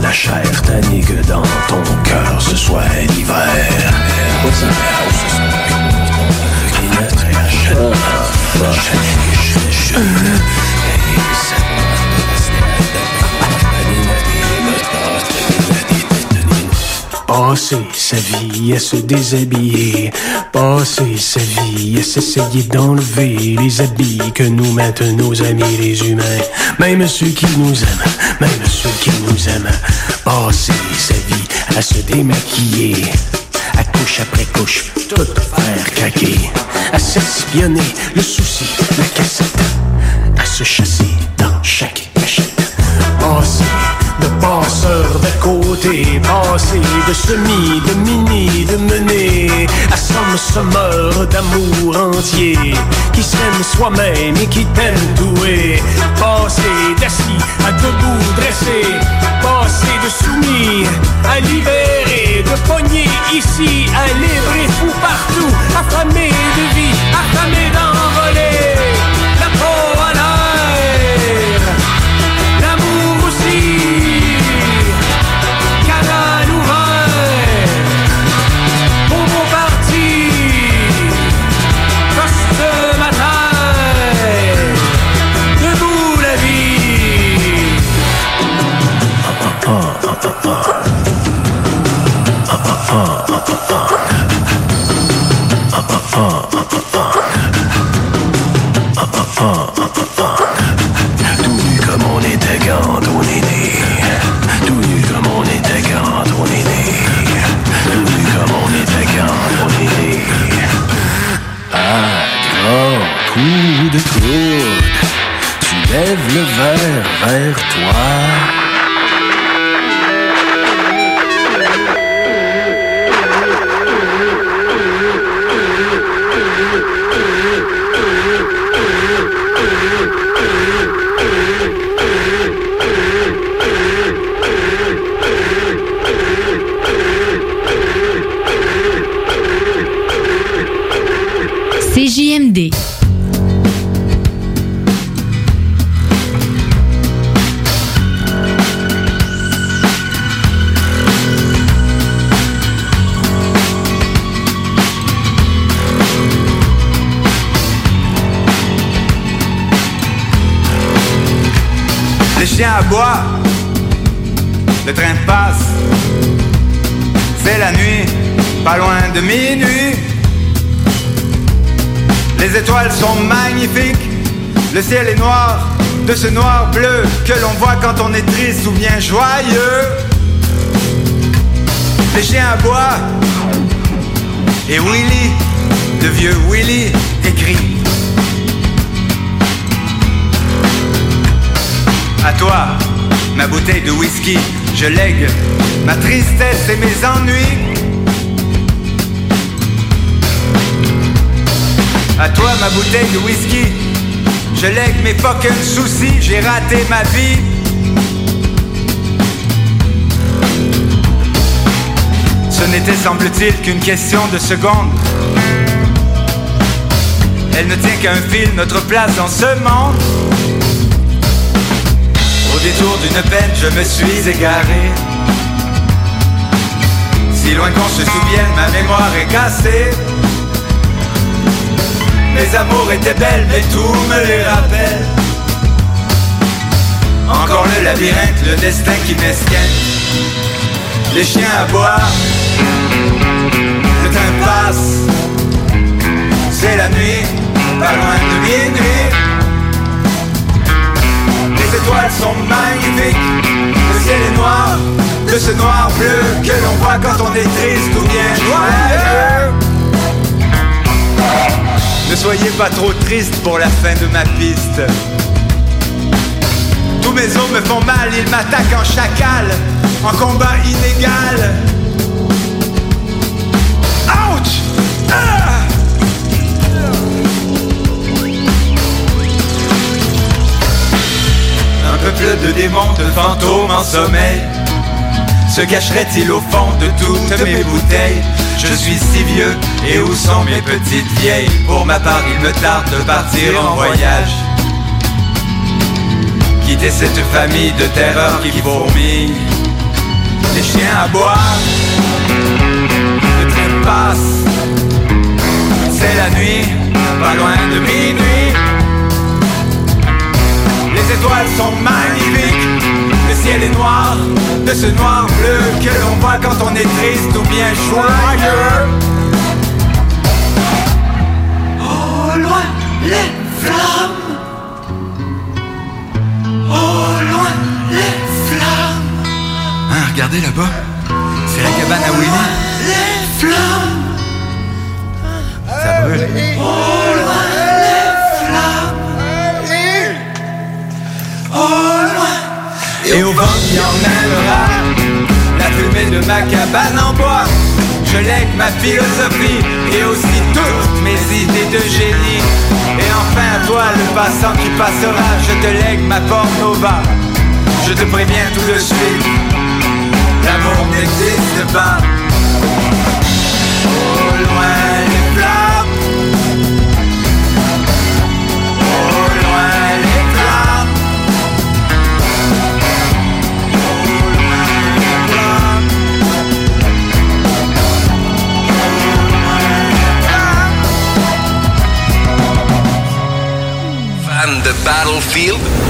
Dans la Passer sa vie à se déshabiller, passer sa vie à s'essayer d'enlever les habits que nous mettent nos amis les humains, même ceux qui nous aiment, même ceux qui nous aiment, passer sa vie à se démaquiller, à couche après couche, tout faire craquer, à s'espionner le souci, la cassette, à se chasser côté, passer de semi, de mini, de mener à somme sommeur d'amour entier, qui s'aime soi-même et qui t'aime doué, passer d'assis à debout dressé, passer de soumis à libéré, de pogné ici à libre et fou partout, affamé de vie, affamé d'envoler, Tout nu comme on était quand on est né. Tout nu comme on était quand on est né. Tout nu comme on était quand on est né. À grand coup de coude, tu lèves le verre vers toi. Pas loin de minuit. Les étoiles sont magnifiques, le ciel est noir, de ce noir bleu que l'on voit quand on est triste ou bien joyeux. Les chiens aboient, et Willy, le vieux Willy, écrit. À toi, ma bouteille de whisky, je lègue ma tristesse et mes ennuis. À toi, ma bouteille de whisky, je lègue mes fucking soucis, j'ai raté ma vie. Ce n'était, semble-t-il, qu'une question de secondes. Elle ne tient qu'à un fil, notre place dans ce monde. Au détour d'une peine, je me suis égaré. Si loin qu'on se souvienne, ma mémoire est cassée mes amours étaient belles, mais tout me les rappelle. Encore le labyrinthe, le destin qui m'esquinte. Les chiens à boire, le train passe. C'est la nuit, pas loin de minuit. Les étoiles sont magnifiques, le ciel est noir, de ce noir bleu que l'on voit quand on est triste ou bien joyeux. Ne soyez pas trop triste pour la fin de ma piste. Tous mes os me font mal, ils m'attaquent en chacal, en combat inégal. Ouch! Ah! Un peuple de démons, de fantômes en sommeil Se cacherait-il au fond de toutes mes bouteilles. Je suis si vieux, et où sont mes petites vieilles Pour ma part, il me tarde de partir en voyage. Quitter cette famille de terreur qui fourmille. Les chiens à boire Le train passe. C'est la nuit, pas loin de minuit. Les étoiles sont magnifiques, ciel est noir, de ce noir bleu que l'on voit quand on est triste ou bien joyeux. Au loin, les flammes. Au loin, les flammes. Hein, regardez là-bas, c'est la cabane à Willy. Les flammes. Ça brûle. Au loin, les flammes. Au loin Et au vent qui emmènera La fumée de ma cabane en bois. Je lègue ma philosophie Et aussi toutes mes idées de génie. Et enfin toi le passant qui passera Je te lègue ma porte-nova Je te préviens tout de suite L'amour n'existe pas Fan de Battlefield?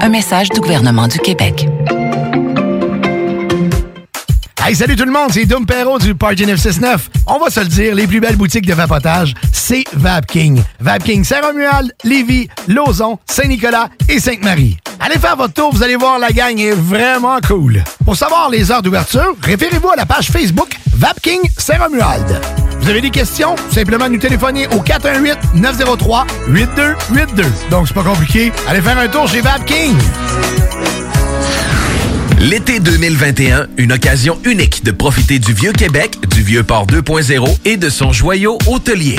Un message du gouvernement du Québec. Hey, salut tout le monde, c'est Dom Perrault du Party 969. On va se le dire, les plus belles boutiques de vapotage, c'est Vapking. Vapking Saint-Romuald, Lévis, Lauson, Saint-Nicolas et Sainte-Marie. Allez faire votre tour, vous allez voir, la gang est vraiment cool. Pour savoir les heures d'ouverture, référez-vous à la page Facebook Vapking Saint-Romuald. Vous avez des questions? Simplement nous téléphoner au 418-903-8282. Donc, c'est pas compliqué. Allez faire un tour chez Vapking. L'été 2021, une occasion unique de profiter du Vieux Québec, du Vieux Port 2.0 et de son joyau hôtelier.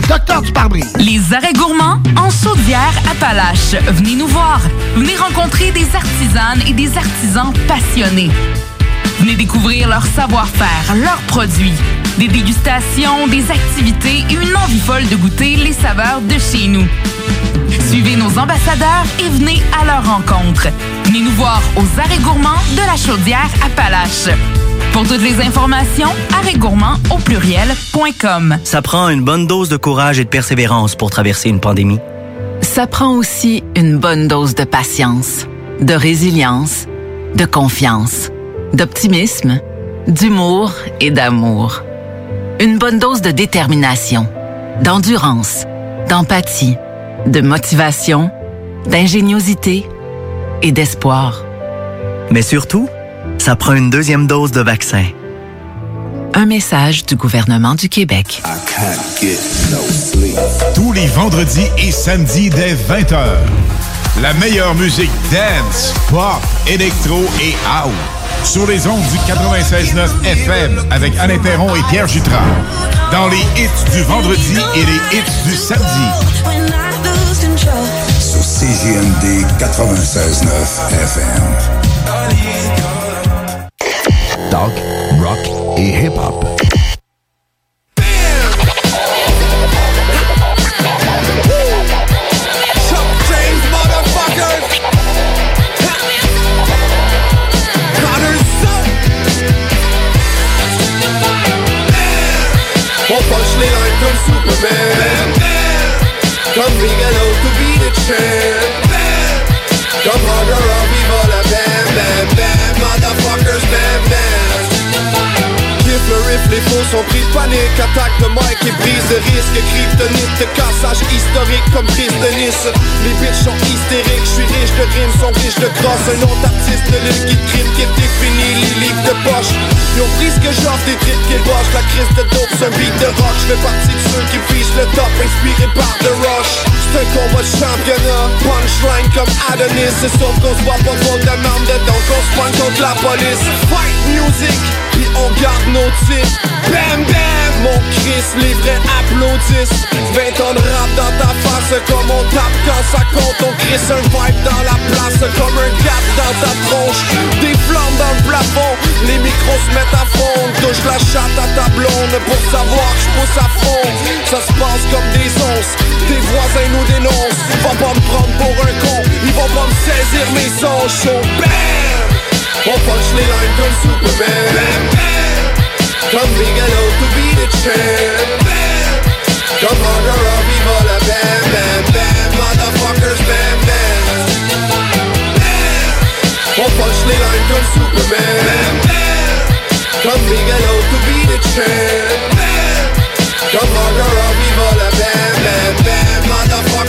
Les arrêts gourmands en Saudière Appalaches. Venez nous voir. Venez rencontrer des artisanes et des artisans passionnés. Venez découvrir leur savoir-faire, leurs produits, des dégustations, des activités et une envie folle de goûter les saveurs de chez nous. Suivez nos ambassadeurs et venez à leur rencontre. Venez nous voir aux arrêts gourmands de la Chaudière Appalaches. Pour toutes les informations, arrêtgourmand au pluriel.com. Ça prend une bonne dose de courage et de persévérance pour traverser une pandémie. Ça prend aussi une bonne dose de patience, de résilience, de confiance, d'optimisme, d'humour et d'amour. Une bonne dose de détermination, d'endurance, d'empathie, de motivation, d'ingéniosité et d'espoir. Mais surtout, ça prend une deuxième dose de vaccin. Un message du gouvernement du Québec. Tous les vendredis et samedis dès 20h. La meilleure musique dance, pop, électro et house. Sur les ondes du 96.9 FM avec Alain Perron et Pierre Jutras. Dans les hits du vendredi et les hits du samedi. Sur CGMD 96.9 FM. Talk, rock et hip-hop. Crise de dope, un beat de rock. Je fais partie de ceux qui fichent le top Inspiré par The Rush Un combat de championnat Punchline comme Adonis. C'est sauf qu'on se voit pas trop de merde dedans Qu'on se pointe contre la police. Fight music puis on garde nos titres Bam bam Mon Chris, les vrais applaudissent 20 ans de rap dans ta face Comme on tape quand ça compte. On crisse un vibe dans la place Comme un gap dans ta tronche. Des flammes dans le plafond Les micros se mettent à fond. Touche la chatte à ta blonde Pour savoir que je pousse à fond. Ça se passe comme des onces voisins nous dénoncent Va pas me prendre pour un con. Ils vont pas me saisir mes sons chauds Bam! On punch les lines comme Superman. Bam, bam. Comme Bigelow to be the champ. Bam. Comme Roger Rock, viva la bam bam bam. Motherfuckers bam bam. Bam. On punch les lines comme Superman. Bam, bam. Comme Bigelow to be the champ. Bam. Comme Roger Rock, viva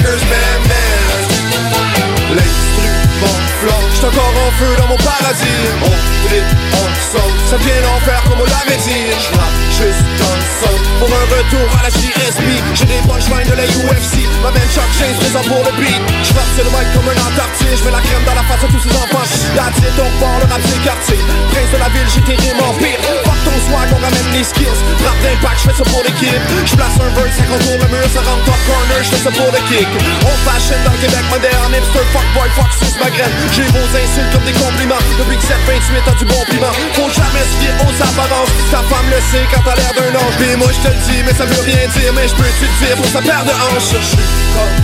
Motherfuckers bam bam L'instrument flanc J'suis encore en feu dans mon paradis. On brille ensemble Ça devient l'enfer comme on l'avait dit juste dans le son Pour un retour à la JSB J'ai des punchlines de la UFC Ma belle Chuck James présent pour le beat. J'rappe sur le mic comme un antarctique. J'mets la crème dans la face à tous ces enfants. Donc fort le rap Prince de la ville j'ai tes rimes en pire. Fuck ton swag on ramène les skills. Rap d'impact j'fais ça pour l'équipe. J'place un verse ça contourne le mur Ça rentre top corner j'fais ça pour le kick. On fashion dans le Québec moderne Hipster fuck boy fuck sus ma graine. J'ai vos insultes comme des compliments. Depuis que 728 a du bon piment. Faut jamais se fier aux apparences Ta femme le sait quand t'as l'air d'un ange Pis moi je te le dis mais ça veut rien dire Mais je peux tu le dire pour sa paire de hanches. Je suis comme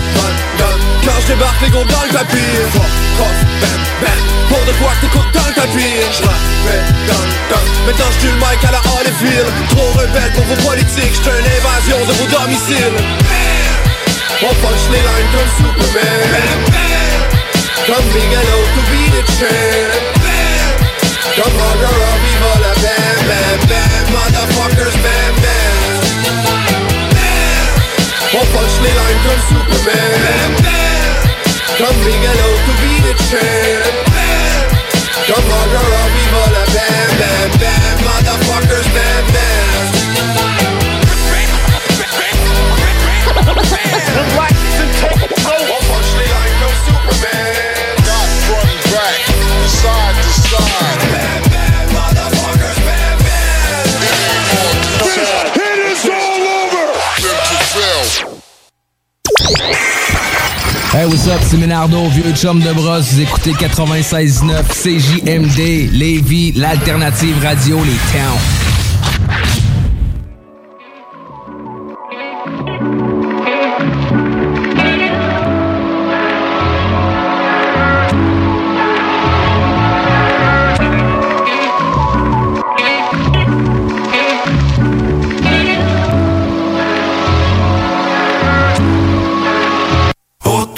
Quand je débarque les gros dans le bam Pour de quoi que t'écoutes dans le tapis Je rappelle Maintenant je le mic à la Holyfield Trop rebelle pour vos politiques J'suis une de vos domiciles. On punch les lines comme Superman. Comme Bigelow to be the champ Come on, girl, I'll be bam, bam, bam, motherfuckers, bam, bam. Hop on schnell ein, komm Superman. Bam, bam. Komm, Miguel, du wie der Champ. Come on, girl, I'll be all bam, bam, bam, motherfuckers, bam, bam. Bam. C'est Ménardo, vieux chum de brosse. Vous écoutez 96.9 CJMD, Lévis, l'alternative radio, les towns.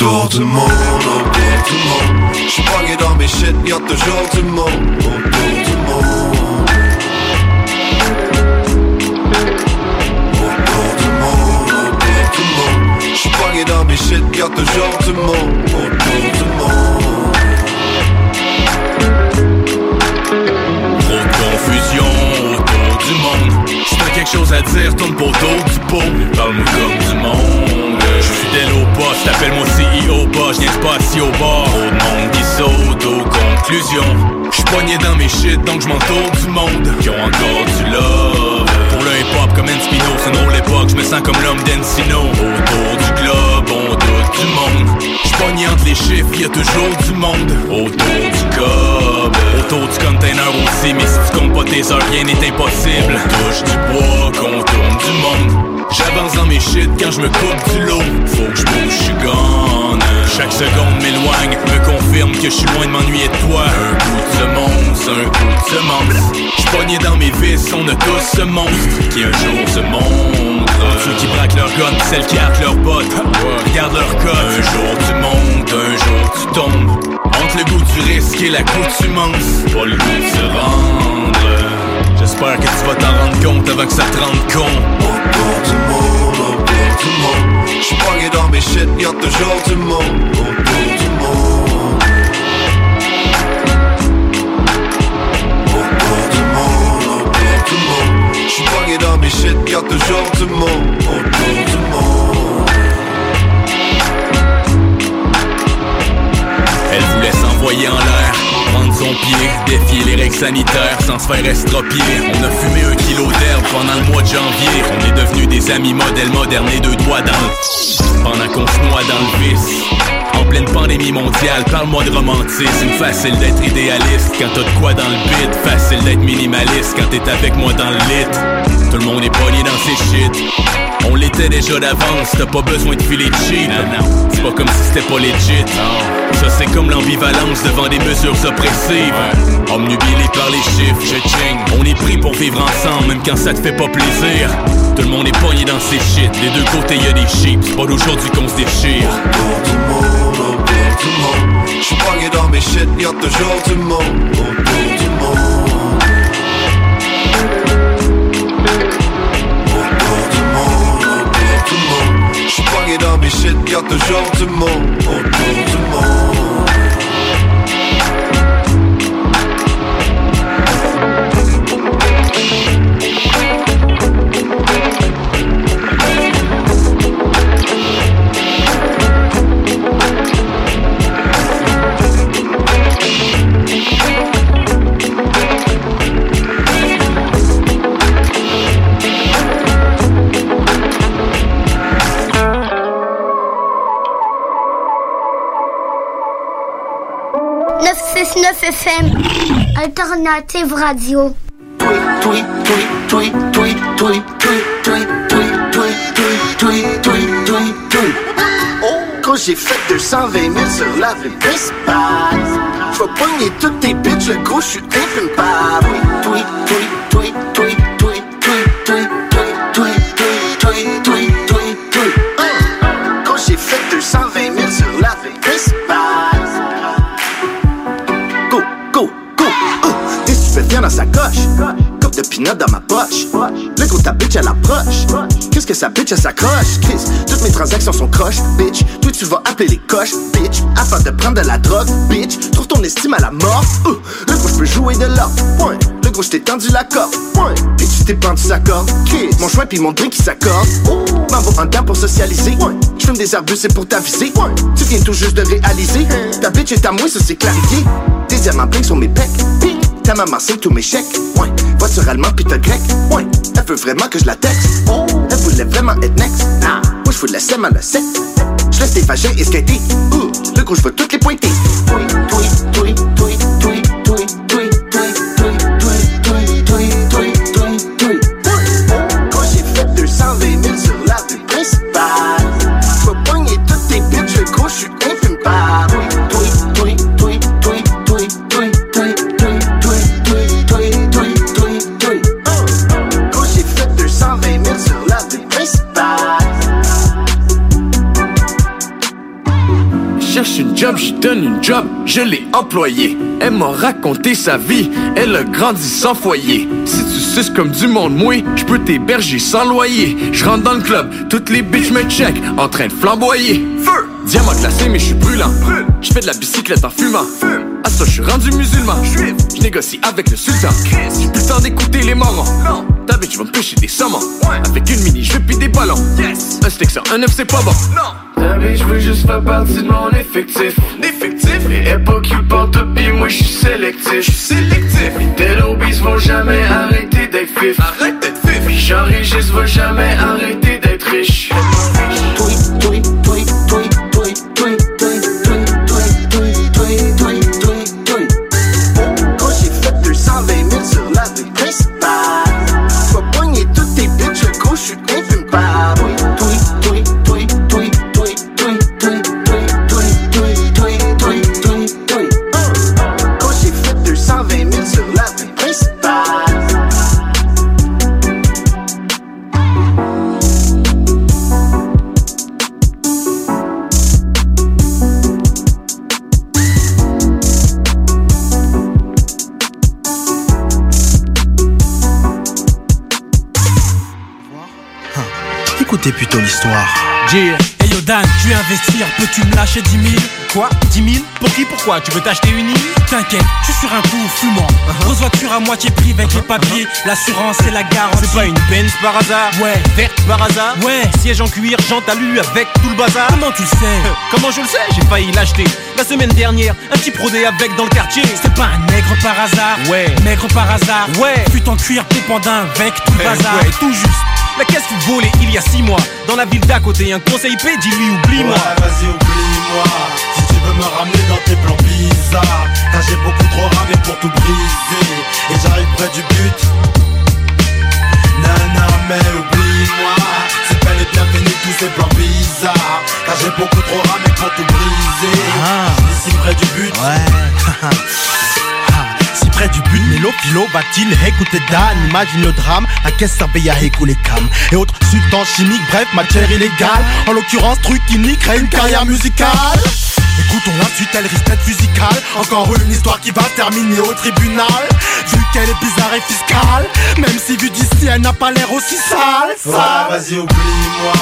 Door de mond, op door de mond Spang je dan weer shit, je had de grote mond Op door de mond Op door de mond, op door shit, je had de grote mond Op Trop de confusion, autour du monde. Si quelque chose à dire, tourne pour d'autres du Parle-moi comme du monde. Suis fidèle au poste, appelle-moi CEO boss, viens pas assis au bord. De monde qui saute aux conclusions. Je suis pogné dans mes shit, donc je m'entoure du monde. Qui ont encore du love. Pour le hip-hop comme Spino, c'est une drôle époque, je me sens comme l'homme d'Encino. Autour du globe, on doute du monde. Je suis pogné entre les chiffres, y a toujours du monde. Autour du cob, autour du container aussi, mais si tu comptes pas tes heures, rien n'est impossible. Touche du bois, qu'on tourne du monde. J'avance dans mes shit quand je me coupe du lot. Faut que je bouge, je. Chaque seconde m'éloigne, me confirme que je suis loin de m'ennuyer de toi. Un coup de semonce, un coup de semence. J'suis pogné dans mes vis, on a tous ce monstre qui un jour se montre. Ceux qui braquent leur gun, celles qui hâtent leurs potes. Regarde leur code. Un jour tu montes, un jour tu tombes. Entre le goût du risque et la coutumance, pas le goût de se rendre. J'espère que tu vas t'en rendre compte avant que ça te rende con. Autour du monde, autour du monde J'suis pogné dans mes shit, y'a toujours du monde. Autour du monde Autour du monde, autour du monde J'suis pogné dans mes shit, y'a toujours du monde. Autour du monde Elle voulait s'envoyer en l'air, prendre son pied, défier les règles sanitaires sans se faire estropier. On a fumé un kilo d'herbe pendant le mois de janvier. On est devenus des amis modèles modernes, les deux doigts dans le... Pendant qu'on se noie dans le vice. En pleine pandémie mondiale, parle-moi de romantisme. Facile d'être idéaliste quand t'as de quoi dans le bide. Facile d'être minimaliste quand t'es avec moi dans le lit. Tout le monde est pogné dans ses shit. On l'était déjà d'avance, t'as pas besoin de filer cheap. C'est pas comme si c'était pas legit. Ça c'est comme l'ambivalence devant des mesures oppressives. Omnubilé par les chiffres, je ching. On est pris pour vivre ensemble, même quand ça te fait pas plaisir. Tout le monde est pogné dans ses shit. Des deux côtés y a des sheep. C'est pas d'aujourd'hui qu'on se déchire. Autour du monde, autour du monde J'suis pogné dans mes shit, y'a toujours du monde Autour du monde Pogné dans mes shit, y'a toujours du monde Autour monde Alternative Radio. Quand j'ai fait 220 000 sur la rue d'espace, faut pogner toutes tes bitches, le gros, je suis infumpable. Tweet, tweet. Stupéfiant dans sa coche. Coupe de pinot dans ma poche. Le gros, ta bitch, elle approche. Qu'est-ce que sa bitch, elle s'accroche? Chris, toutes mes transactions sont croches, bitch. Toi, tu vas appeler les coches, bitch. Afin de prendre de la drogue, bitch. Trouve ton estime à la mort. Le gros, je peux jouer de l'or. Le gros, je t'ai tendu la corde. Point. Et tu t'es pendu sa corde. Kiss. Mon choix puis mon drink qui s'accorde. M'envoie un temps pour socialiser. Je fume des arbustes, c'est pour t'aviser. Tu viens tout juste de réaliser. Ta bitch est à moi, ça c'est clarifié. Des diamants bling sur mes pecs. Ta maman signe tous mes chèques. Ouais. Voiture allemand pis t'as grec. Ouais. Elle veut vraiment que je la texte. Elle voulait vraiment être next. Nah. Moi je fous de la sème à la sec. Je laisse tes vagins et skater. Ouh. Le gros je veux toutes les pointer. Oui, oui, oui, job, je l'ai employée. Elle m'a raconté sa vie, elle a grandi sans foyer. Si tu suces comme du monde moué, je peux t'héberger sans loyer. Je rentre dans le club, toutes les bitches me check, en train de flamboyer. Feu! Diamant glacé, mais je suis brûlant. Je fais de la bicyclette en fumant. À ça, je suis rendu musulman. Je négocie avec le sultan. J'ai plus le temps d'écouter les morons. Non. Ta bitch va me pêcher des saumons. Avec une mini, je puis des ballons. Yes. Un stick sur un œuf, c'est pas bon. Non. Ta bitch veut juste faire partie de mon effectif. Effectif. Et elle pas qui porte pis moi je suis sélectif. Je suis sélectif. Les Telobis vont jamais arrêter d'être fif. Arrête d'être fif. J'enrichisse va jamais arrêter d'être riche. Tweet, tweet, L'histoire. Hey yo Dan, tu veux investir, peux-tu me lâcher 10 000 Quoi? 10 000 Pour qui Pourquoi Tu veux t'acheter une île? T'inquiète, je suis sur un coup fumant. Grosse voiture à moitié prix avec les papiers, l'assurance et la garantie. C'est pas une Benz par hasard? Ouais. Verte par hasard? Ouais. Siège en cuir, jante alu avec tout le bazar? Comment tu le sais? Comment je le sais? J'ai failli l'acheter la semaine dernière, un petit prodé avec dans le quartier C'est pas un nègre par hasard? Ouais. Nègre par hasard? Ouais. Fut en cuir pépandin avec tout le Eh bazar. ouais, tout juste. La caisse fut volée il y a six mois? Dans la ville d'à côté, un conseil P, dis-lui oublie-moi Ouais, vas-y, oublie-moi. Si tu veux me ramener dans tes plans bizarres, car j'ai beaucoup trop ramé pour tout briser. Et j'arrive près du but. Nana, mais oublie-moi. C'est bel et bien fini tous ces plans bizarres. Car j'ai beaucoup trop ramé pour tout briser. Ici près du but. Ouais. près du but, Mélo Philo va-t-il écouter Dan Imagine le drame, la caisse servait à écouler cam Et autres substances chimiques, bref, matière illégale En l'occurrence, truc qui crée une carrière musicale Écoutons la suite, elle risque d'être musicale Encore une histoire qui va terminer au tribunal Vu qu'elle est bizarre et fiscale Même si vu d'ici, elle n'a pas l'air aussi sale, sale. vas-y, oublie-moi.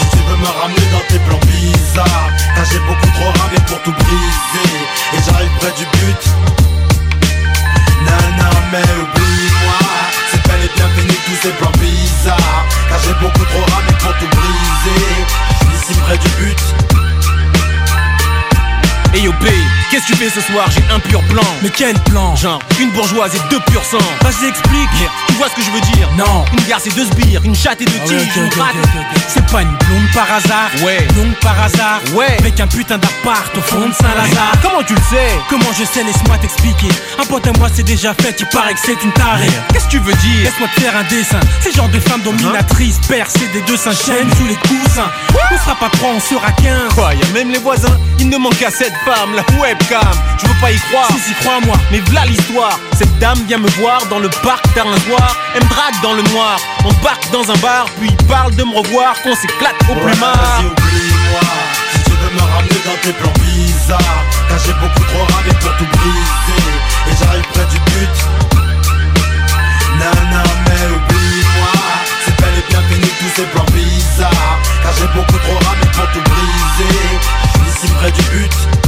Si tu veux me ramener dans tes plans bizarres, car j'ai beaucoup trop ramé pour tout briser. Et j'arrive près du but. Mais oublie-moi. C'est bel et bien fini tous ces plans bizarres. Car j'ai beaucoup trop ramé pour tout briser. Ici près du but. Hey yo B, Qu'est-ce que tu fais ce soir? J'ai un pur plan. Mais quel plan? Genre, une bourgeoise et deux pur sang. Vas-y, explique. Tu vois ce que je veux dire? Non. Une garce et deux sbires, une chatte et deux Ah ouais, ok. C'est pas une blonde par hasard Ouais. Blonde par hasard Ouais. Avec un putain d'appart au fond de Saint-Lazare Comment tu le sais? Comment je sais, laisse-moi t'expliquer. Un pote à moi c'est déjà fait, il paraît que c'est une tarée. Qu'est-ce que tu veux dire? Laisse-moi te faire un dessin. Ces genres de femmes dominatrices, percées des deux seins chaînes sous les coussins. On sera pas trois, on sera 15. Quoi, y'a même les voisins Il ne manque qu'à cette femme, la webcam Je veux pas y croire Si, si, crois-moi. Mais v'là l'histoire Cette dame vient me voir dans le parc tard un soir Elle me drague dans le noir On barque dans un bar Puis parle de me revoir Qu'on s'éclate au plumard Vas-y, oublie-moi. Si tu veux me ramener dans tes plans bizarres, car j'ai beaucoup trop ramé pour tout briser. Et j'arrive près du but. Nana, mais oublie-moi. C'est bel et bien fini tous ces plans bizarres. Car j'ai beaucoup trop ramé pour tout briser. Ici près du but.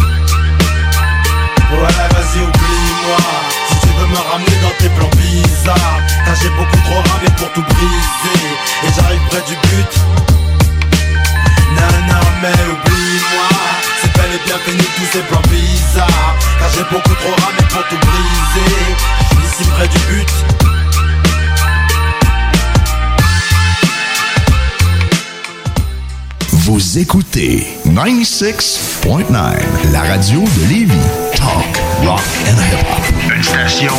Ouais, vas-y, oublie-moi. Si tu veux me ramener dans tes plans bizarres, car j'ai beaucoup trop ramé pour tout briser. Et j'arrive près du but. Nana, mais oublie-moi. C'est bel et bien fini tous ces plans bizarres. Car j'ai beaucoup trop ramé pour tout briser. Ici près du but. Vous écoutez 96.9, la radio de Lévis. Talk, rock and hip-hop. Une station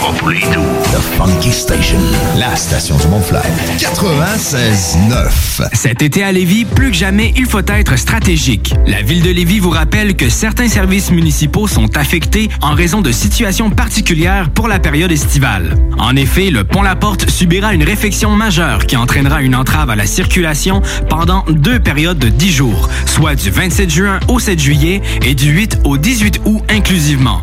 pas pour les doux. The Funky Station, la station du Mont-Fly. 96.9. Cet été à Lévis, plus que jamais, il faut être stratégique. La ville de Lévis vous rappelle que certains services municipaux sont affectés en raison de situations particulières pour la période estivale. En effet, le pont La Porte subira une réfection majeure qui entraînera une entrave à la circulation pendant deux périodes de 10 jours, soit du 27 juin au 7 juillet et du 8 au 18 août inclusivement.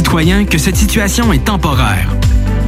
que cette situation est temporaire.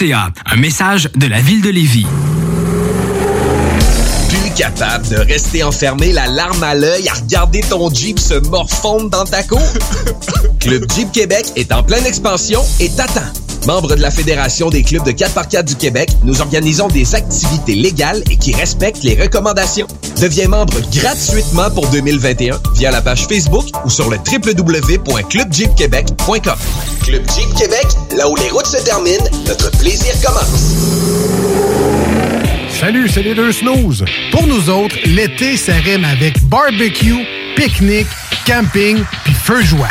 Un message de la ville de Lévis. Plus capable de rester enfermé la larme à l'œil à regarder ton Jeep se morfondre dans ta cour? Club Jeep Québec est en pleine expansion et t'attend. Membre de la Fédération des clubs de 4x4 du Québec, nous organisons des activités légales et qui respectent les recommandations. Deviens membre gratuitement pour 2021 via la page Facebook ou sur le www.clubjeepquebec.com. Club Jeep Québec, là où les routes se terminent, notre plaisir commence. Salut, c'est les deux snooze. Pour nous autres, l'été, ça rime avec barbecue, pique-nique, camping, puis feu joie.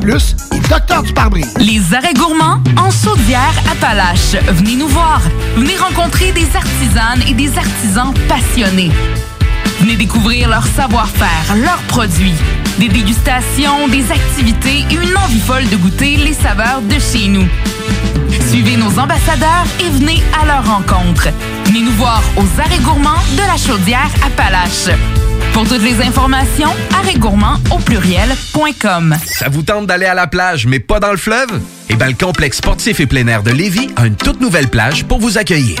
Plus et Docteur du pare-brise. Les arrêts gourmands en Saudière Appalaches. Venez nous voir. Venez rencontrer des artisanes et des artisans passionnés. Venez découvrir leur savoir-faire, leurs produits, des dégustations, des activités et une envie folle de goûter les saveurs de chez nous. Suivez nos ambassadeurs et venez à leur rencontre. Venez nous voir aux arrêts gourmands de la Chaudière Appalaches. Pour toutes les informations, arrêtgourmand au pluriel.com. Ça vous tente d'aller à la plage, mais pas dans le fleuve? Eh bien, le complexe sportif et plein air de Lévis a une toute nouvelle plage pour vous accueillir.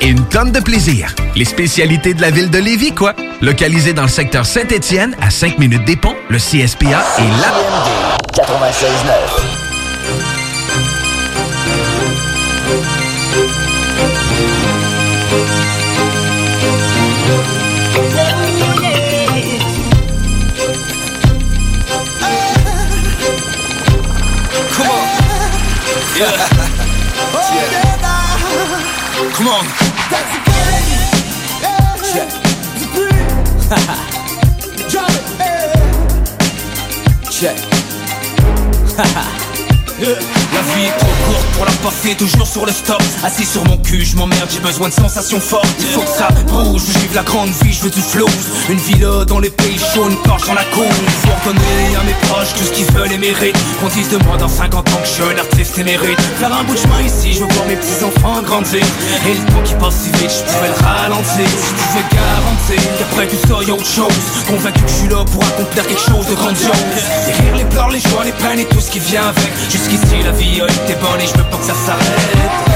et une tonne de plaisir. Les spécialités de la ville de Lévis, quoi. Localisé dans le secteur Saint-Étienne, à 5 minutes des ponts, le CSPA est là. 96.9. Come on. Yeah. Come on. Check. La vie est trop courte pour la passer toujours sur le stop. Assis sur mon cul, je m'emmerde, j'ai besoin de sensations fortes. Il faut que ça bouge, je vive la grande vie, je veux du flow Une villa dans les pays chauds, une dans la cour. Faut redonner à mes proches tout ce qu'ils veulent et méritent. Qu'on dise de moi dans 50 ans que je suis un artiste émérite. Faire un bout de chemin ici, je veux voir mes petits enfants grandir. Et le temps qui passe si vite, je pourrais le ralentir. Je pouvais garantir qu'après tout ça y a autre chose Convaincu que je suis là pour accomplir quelque chose de grandiose les joies, les peines et tout ce qui vient avec. Jusqu'ici la vie a été bonne et je veux pas que ça s'arrête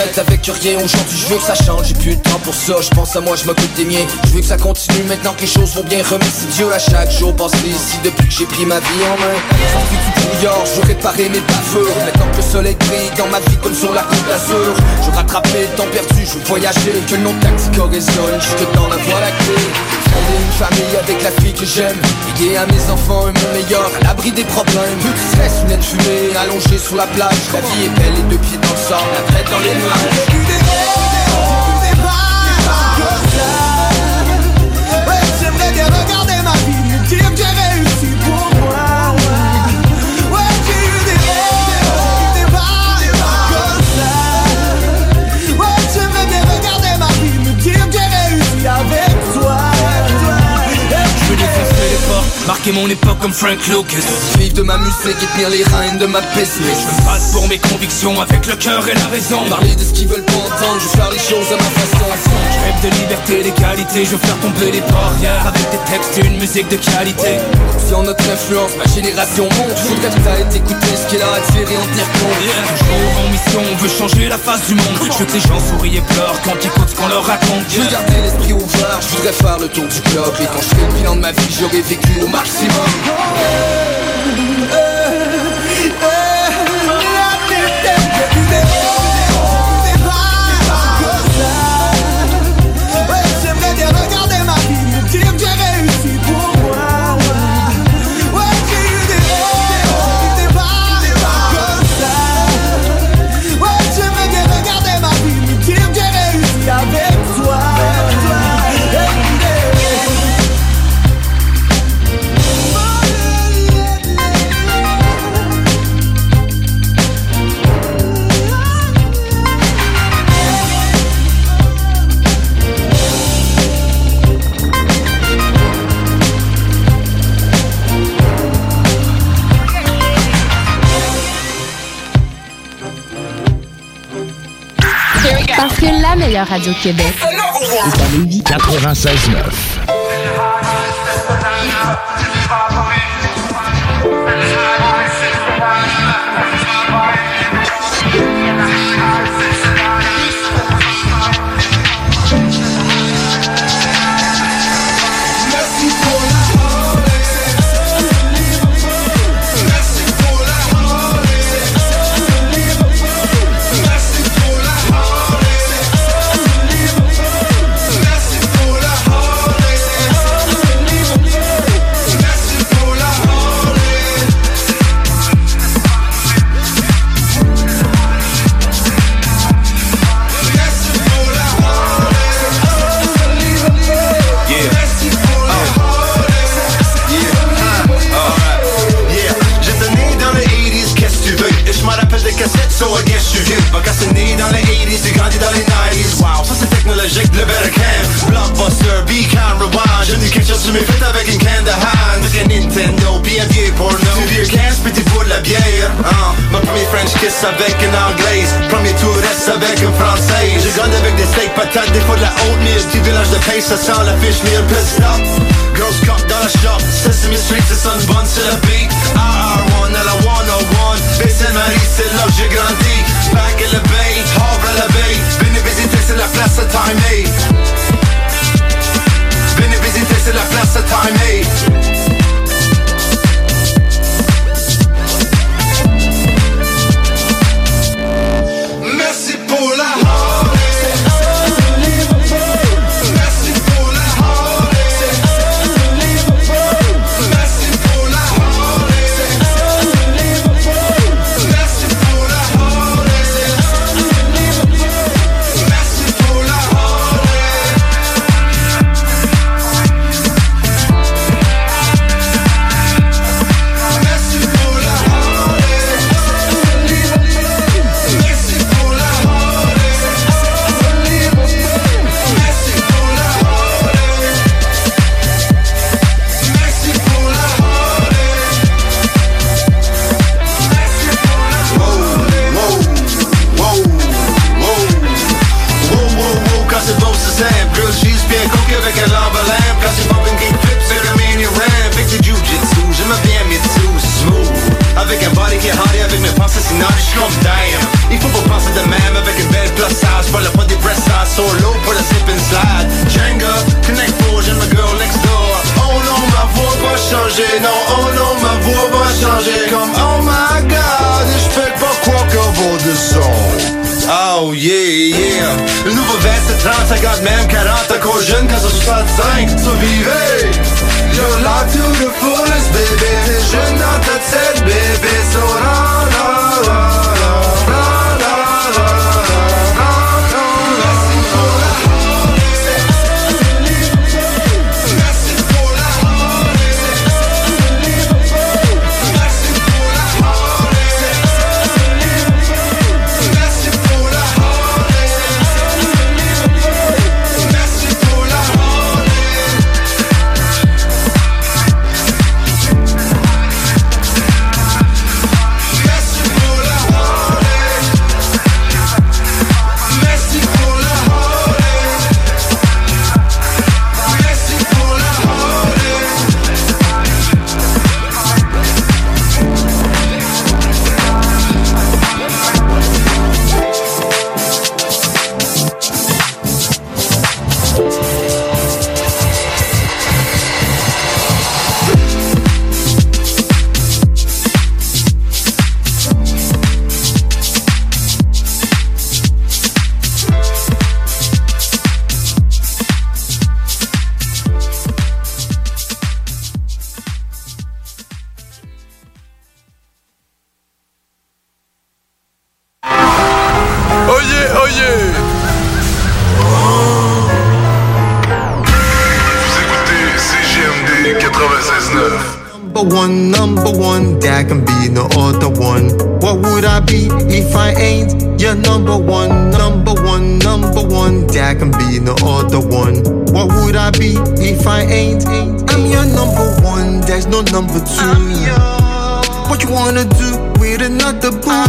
tête avec rien Aujourd'hui je veux que ça change, j'ai plus de temps pour ça Je pense à moi, je m'occupe des miens. Je veux que ça continue maintenant que les choses vont bien. Remercie Dieu à chaque jour passé ici Depuis que j'ai pris ma vie en main. Sorti du brouillard, je veux réparer mes bavures. Maintenant que le soleil brille dans ma vie comme sur la côte d'Azur. Je veux rattraper le temps perdu, je veux voyager. Que le nom de résonne jusque dans la voie lactée Fonder une famille avec la fille que j'aime. Léguer à mes enfants un monde meilleur. À l'abri des problèmes. Plus de stress, lunettes fumées Allongé sur la plage. La vie est belle, les deux pieds dans le sable. La tête dans les nuages marquer mon époque comme Frank Lucas. Vivre de ma musique et tenir les rênes de ma business. Je me bats pour mes convictions avec le cœur et la raison. Parler de ce qu'ils veulent pas entendre, je veux faire les choses à ma façon. Je rêve de liberté, d'égalité, je veux faire tomber les barrières. Avec des textes et une musique de qualité. Si en notre influence, ma génération monte. Faudrait peut-être écouter ce qu'il a à dire et en tenir compte Toujours en mission, on veut changer la face du monde. Je veux que les gens sourient et pleurent quand ils écoutent ce qu'on leur raconte. Je veux garder l'esprit ouvert, je voudrais faire le tour du globe. Et quand je fais le bilan de ma vie, j'aurais vécu au maximum Lévis. 96.9. so I guess you did Pas cassé né dans les 80s, j'ai grandi dans les 90s Wow, ça c'est technologique, le better can. Blockbuster, be can rewind. J'ai du quelque chose sur mes fêtes avec une canne de hand. Avec Nintendo, vieux porno. Vieux can, petit pour de la bière hein? Premier French kiss avec une anglaise. Premier touriste avec un français. J'ai grandi avec des steaks patates, des fois de la mise Petit village de pain, ça sent la fish meal Pissed up, girls cup dans la shop. Sesame Street, c'est son bun sur la beat. RR1 à la 101 Baie-Saint-Marie, c'est là que j'ai grandi. Back in the bay, Havre à la baie Venez visiter, c'est la place à Time 8 Venez visiter, c'est la place à Time avec mes pensées sinon je suis comme Il faut penser de même avec une belle Pas des solo pour le slip and slide. Jenga, Oh non, ma voix va changer Non, oh non, ma voix va changer. Comme oh my god, je fais pas quoi qu'un de son Oh yeah, yeah. Le nouveau veste c'est 30, 50, même 40 Encore jeune quand c'est 65 Survivez Your life to the fullest, baby Vision out the 10, baby So I'm. I be if I ain't? I'm your number one, there's no number two. What you wanna do with another boo?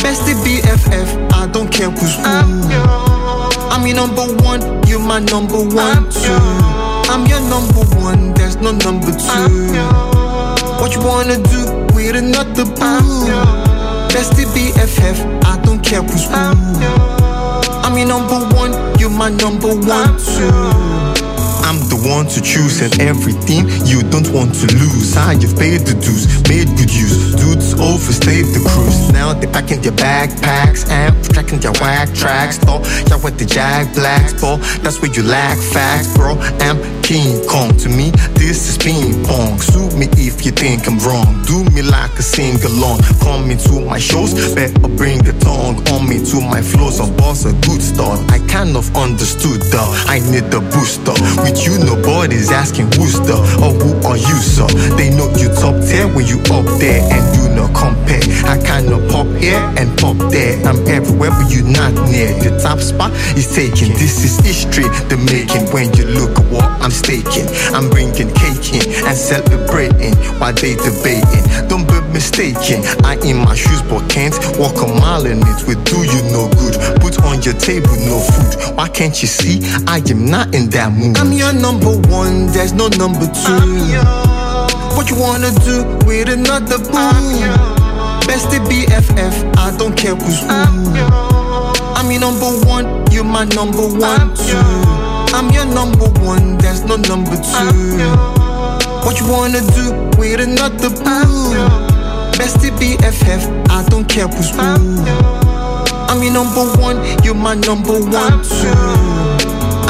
Bestie BFF, I don't care who's who. I'm your number one, you're my number one too. I'm your number one, there's no number two. What you wanna do with another boo? Bestie BFF, I don't care who's who. I'm your number one, you're my number one too. I'm the one to choose and everything you don't want to lose. I you've paid the dues, made good use. Dudes overstayed the cruise. Now they're packing their backpacks and tracking their whack tracks. Oh, y'all with the Jack Blacks, bro. That's where you lack facts, bro. I'm King Kong. To me, this is ping pong. Sue me if you think I'm wrong. Do me like a sing along. Come into my shows, better bring the tongue on me to my flows. A boss, a good start. I kind of understood the I need the booster. With you, nobody's asking who's the or who are you, sir. They know you top tier when you up there and you no compare. I kind of pop here and pop there. I'm everywhere, but you're not near. The top spot is taken. This is history, the making. When you look at what I'm staking, I'm bringing cake in and celebrating while they debating. Don't be mistaken. I in my shoes, but can't walk a mile in it. Will do you no good. Put on your table, no food. Why can't you see? I am not in that mood. I'm your number one. There's no number two. What you wanna do with another boo? Bestie BFF, I don't care who's who. I'm your number one, you're my number one too. I'm your number one, there's no number two. What you wanna do with another boo? Bestie BFF, I don't care who's who. I'm your number one, you're my number one too.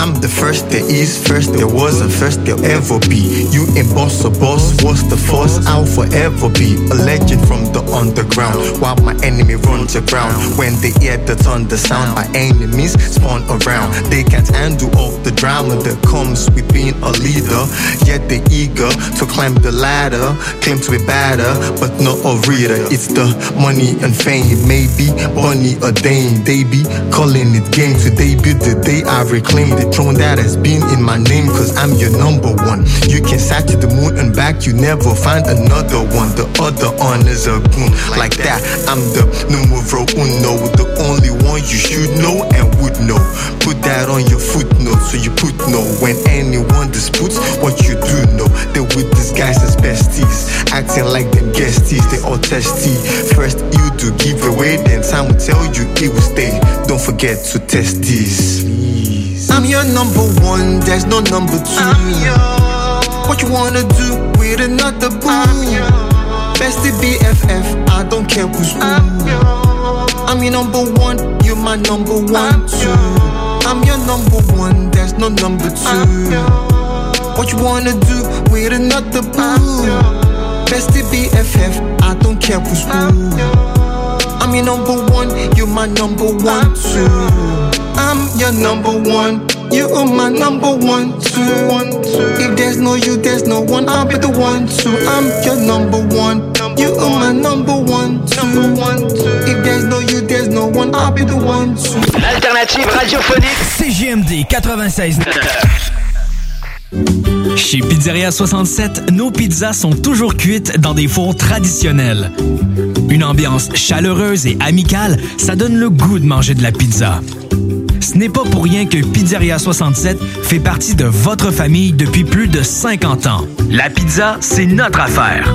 I'm the first there is, first there was, and first there'll ever be. You ain't boss or boss, what's the force? I'll forever be a legend from the underground. While my enemy runs aground. When they hear the thunder sound, my enemies spawn around. They can't handle all the drama that comes with being a leader. Yet they eager to climb the ladder, claim to be better, but not a reader. It's the money and fame, maybe money or Dane. They be calling it game today, be the day I reclaim the throne that has been in my name, cause I'm your number one. You can sat to the moon and back, you never find another one. The other honors are Like that, I'm the numero uno, the only one you should know and would know. Put that on your footnote so you put no when anyone disputes what you do know. They with disguise as besties, acting like them guesties, they all testy. First you do give away, then time will tell you it will stay. Don't forget to test this. I'm your number one, there's no number two. What you wanna do with another boo? Bestie BFF, I don't care who's who. I'm your number one, you're my number one too. I'm your number one, there's no number two. What you wanna do with another boo? Bestie BFF, I don't care who's who. I'm your number one, you're my number one too. I'm your number one. You are my number one, two. If there's no you, there's no one. I'll be the one, two. I'm your number one. You are my number one, two. If there's no you, there's no one. I'll be the one, two. L'alternative radiophonique CGMD 96. Chez Pizzeria 67, nos pizzas sont toujours cuites dans des fours traditionnels. Une ambiance chaleureuse et amicale, ça donne le goût de manger de la pizza. Ce n'est pas pour rien que Pizzeria 67 fait partie de votre famille depuis plus de 50 ans. La pizza, c'est notre affaire.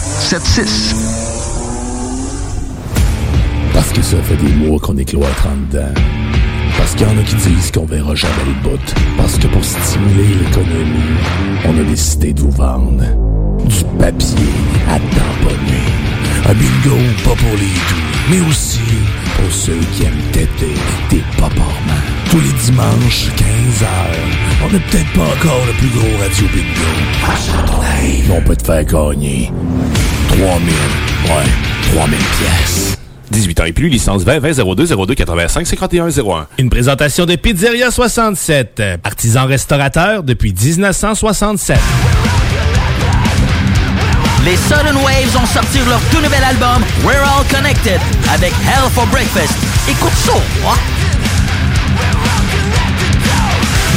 681 4476. Parce que ça fait des mois qu'on est cloître en dedans. Parce qu'il y en a qui disent qu'on verra jamais le bout. Parce que pour stimuler l'économie, on a décidé de vous vendre du papier à tamponner. Un bingo pas pour les doux, mais aussi pour ceux qui aiment têter des paparmans. Tous les dimanches, 15h, on n'est peut-être pas encore le plus gros radio bingo. Achète ton live, on peut te faire gagner 3000, ouais, 3000 pièces. 18 ans et plus, licence 20 20 02 02 85 51 01. Une présentation de Pizzeria 67, artisan restaurateur depuis 1967. Les Sudden Waves ont sorti leur tout nouvel album We're All Connected avec Hell for Breakfast. Écoute ça, hein?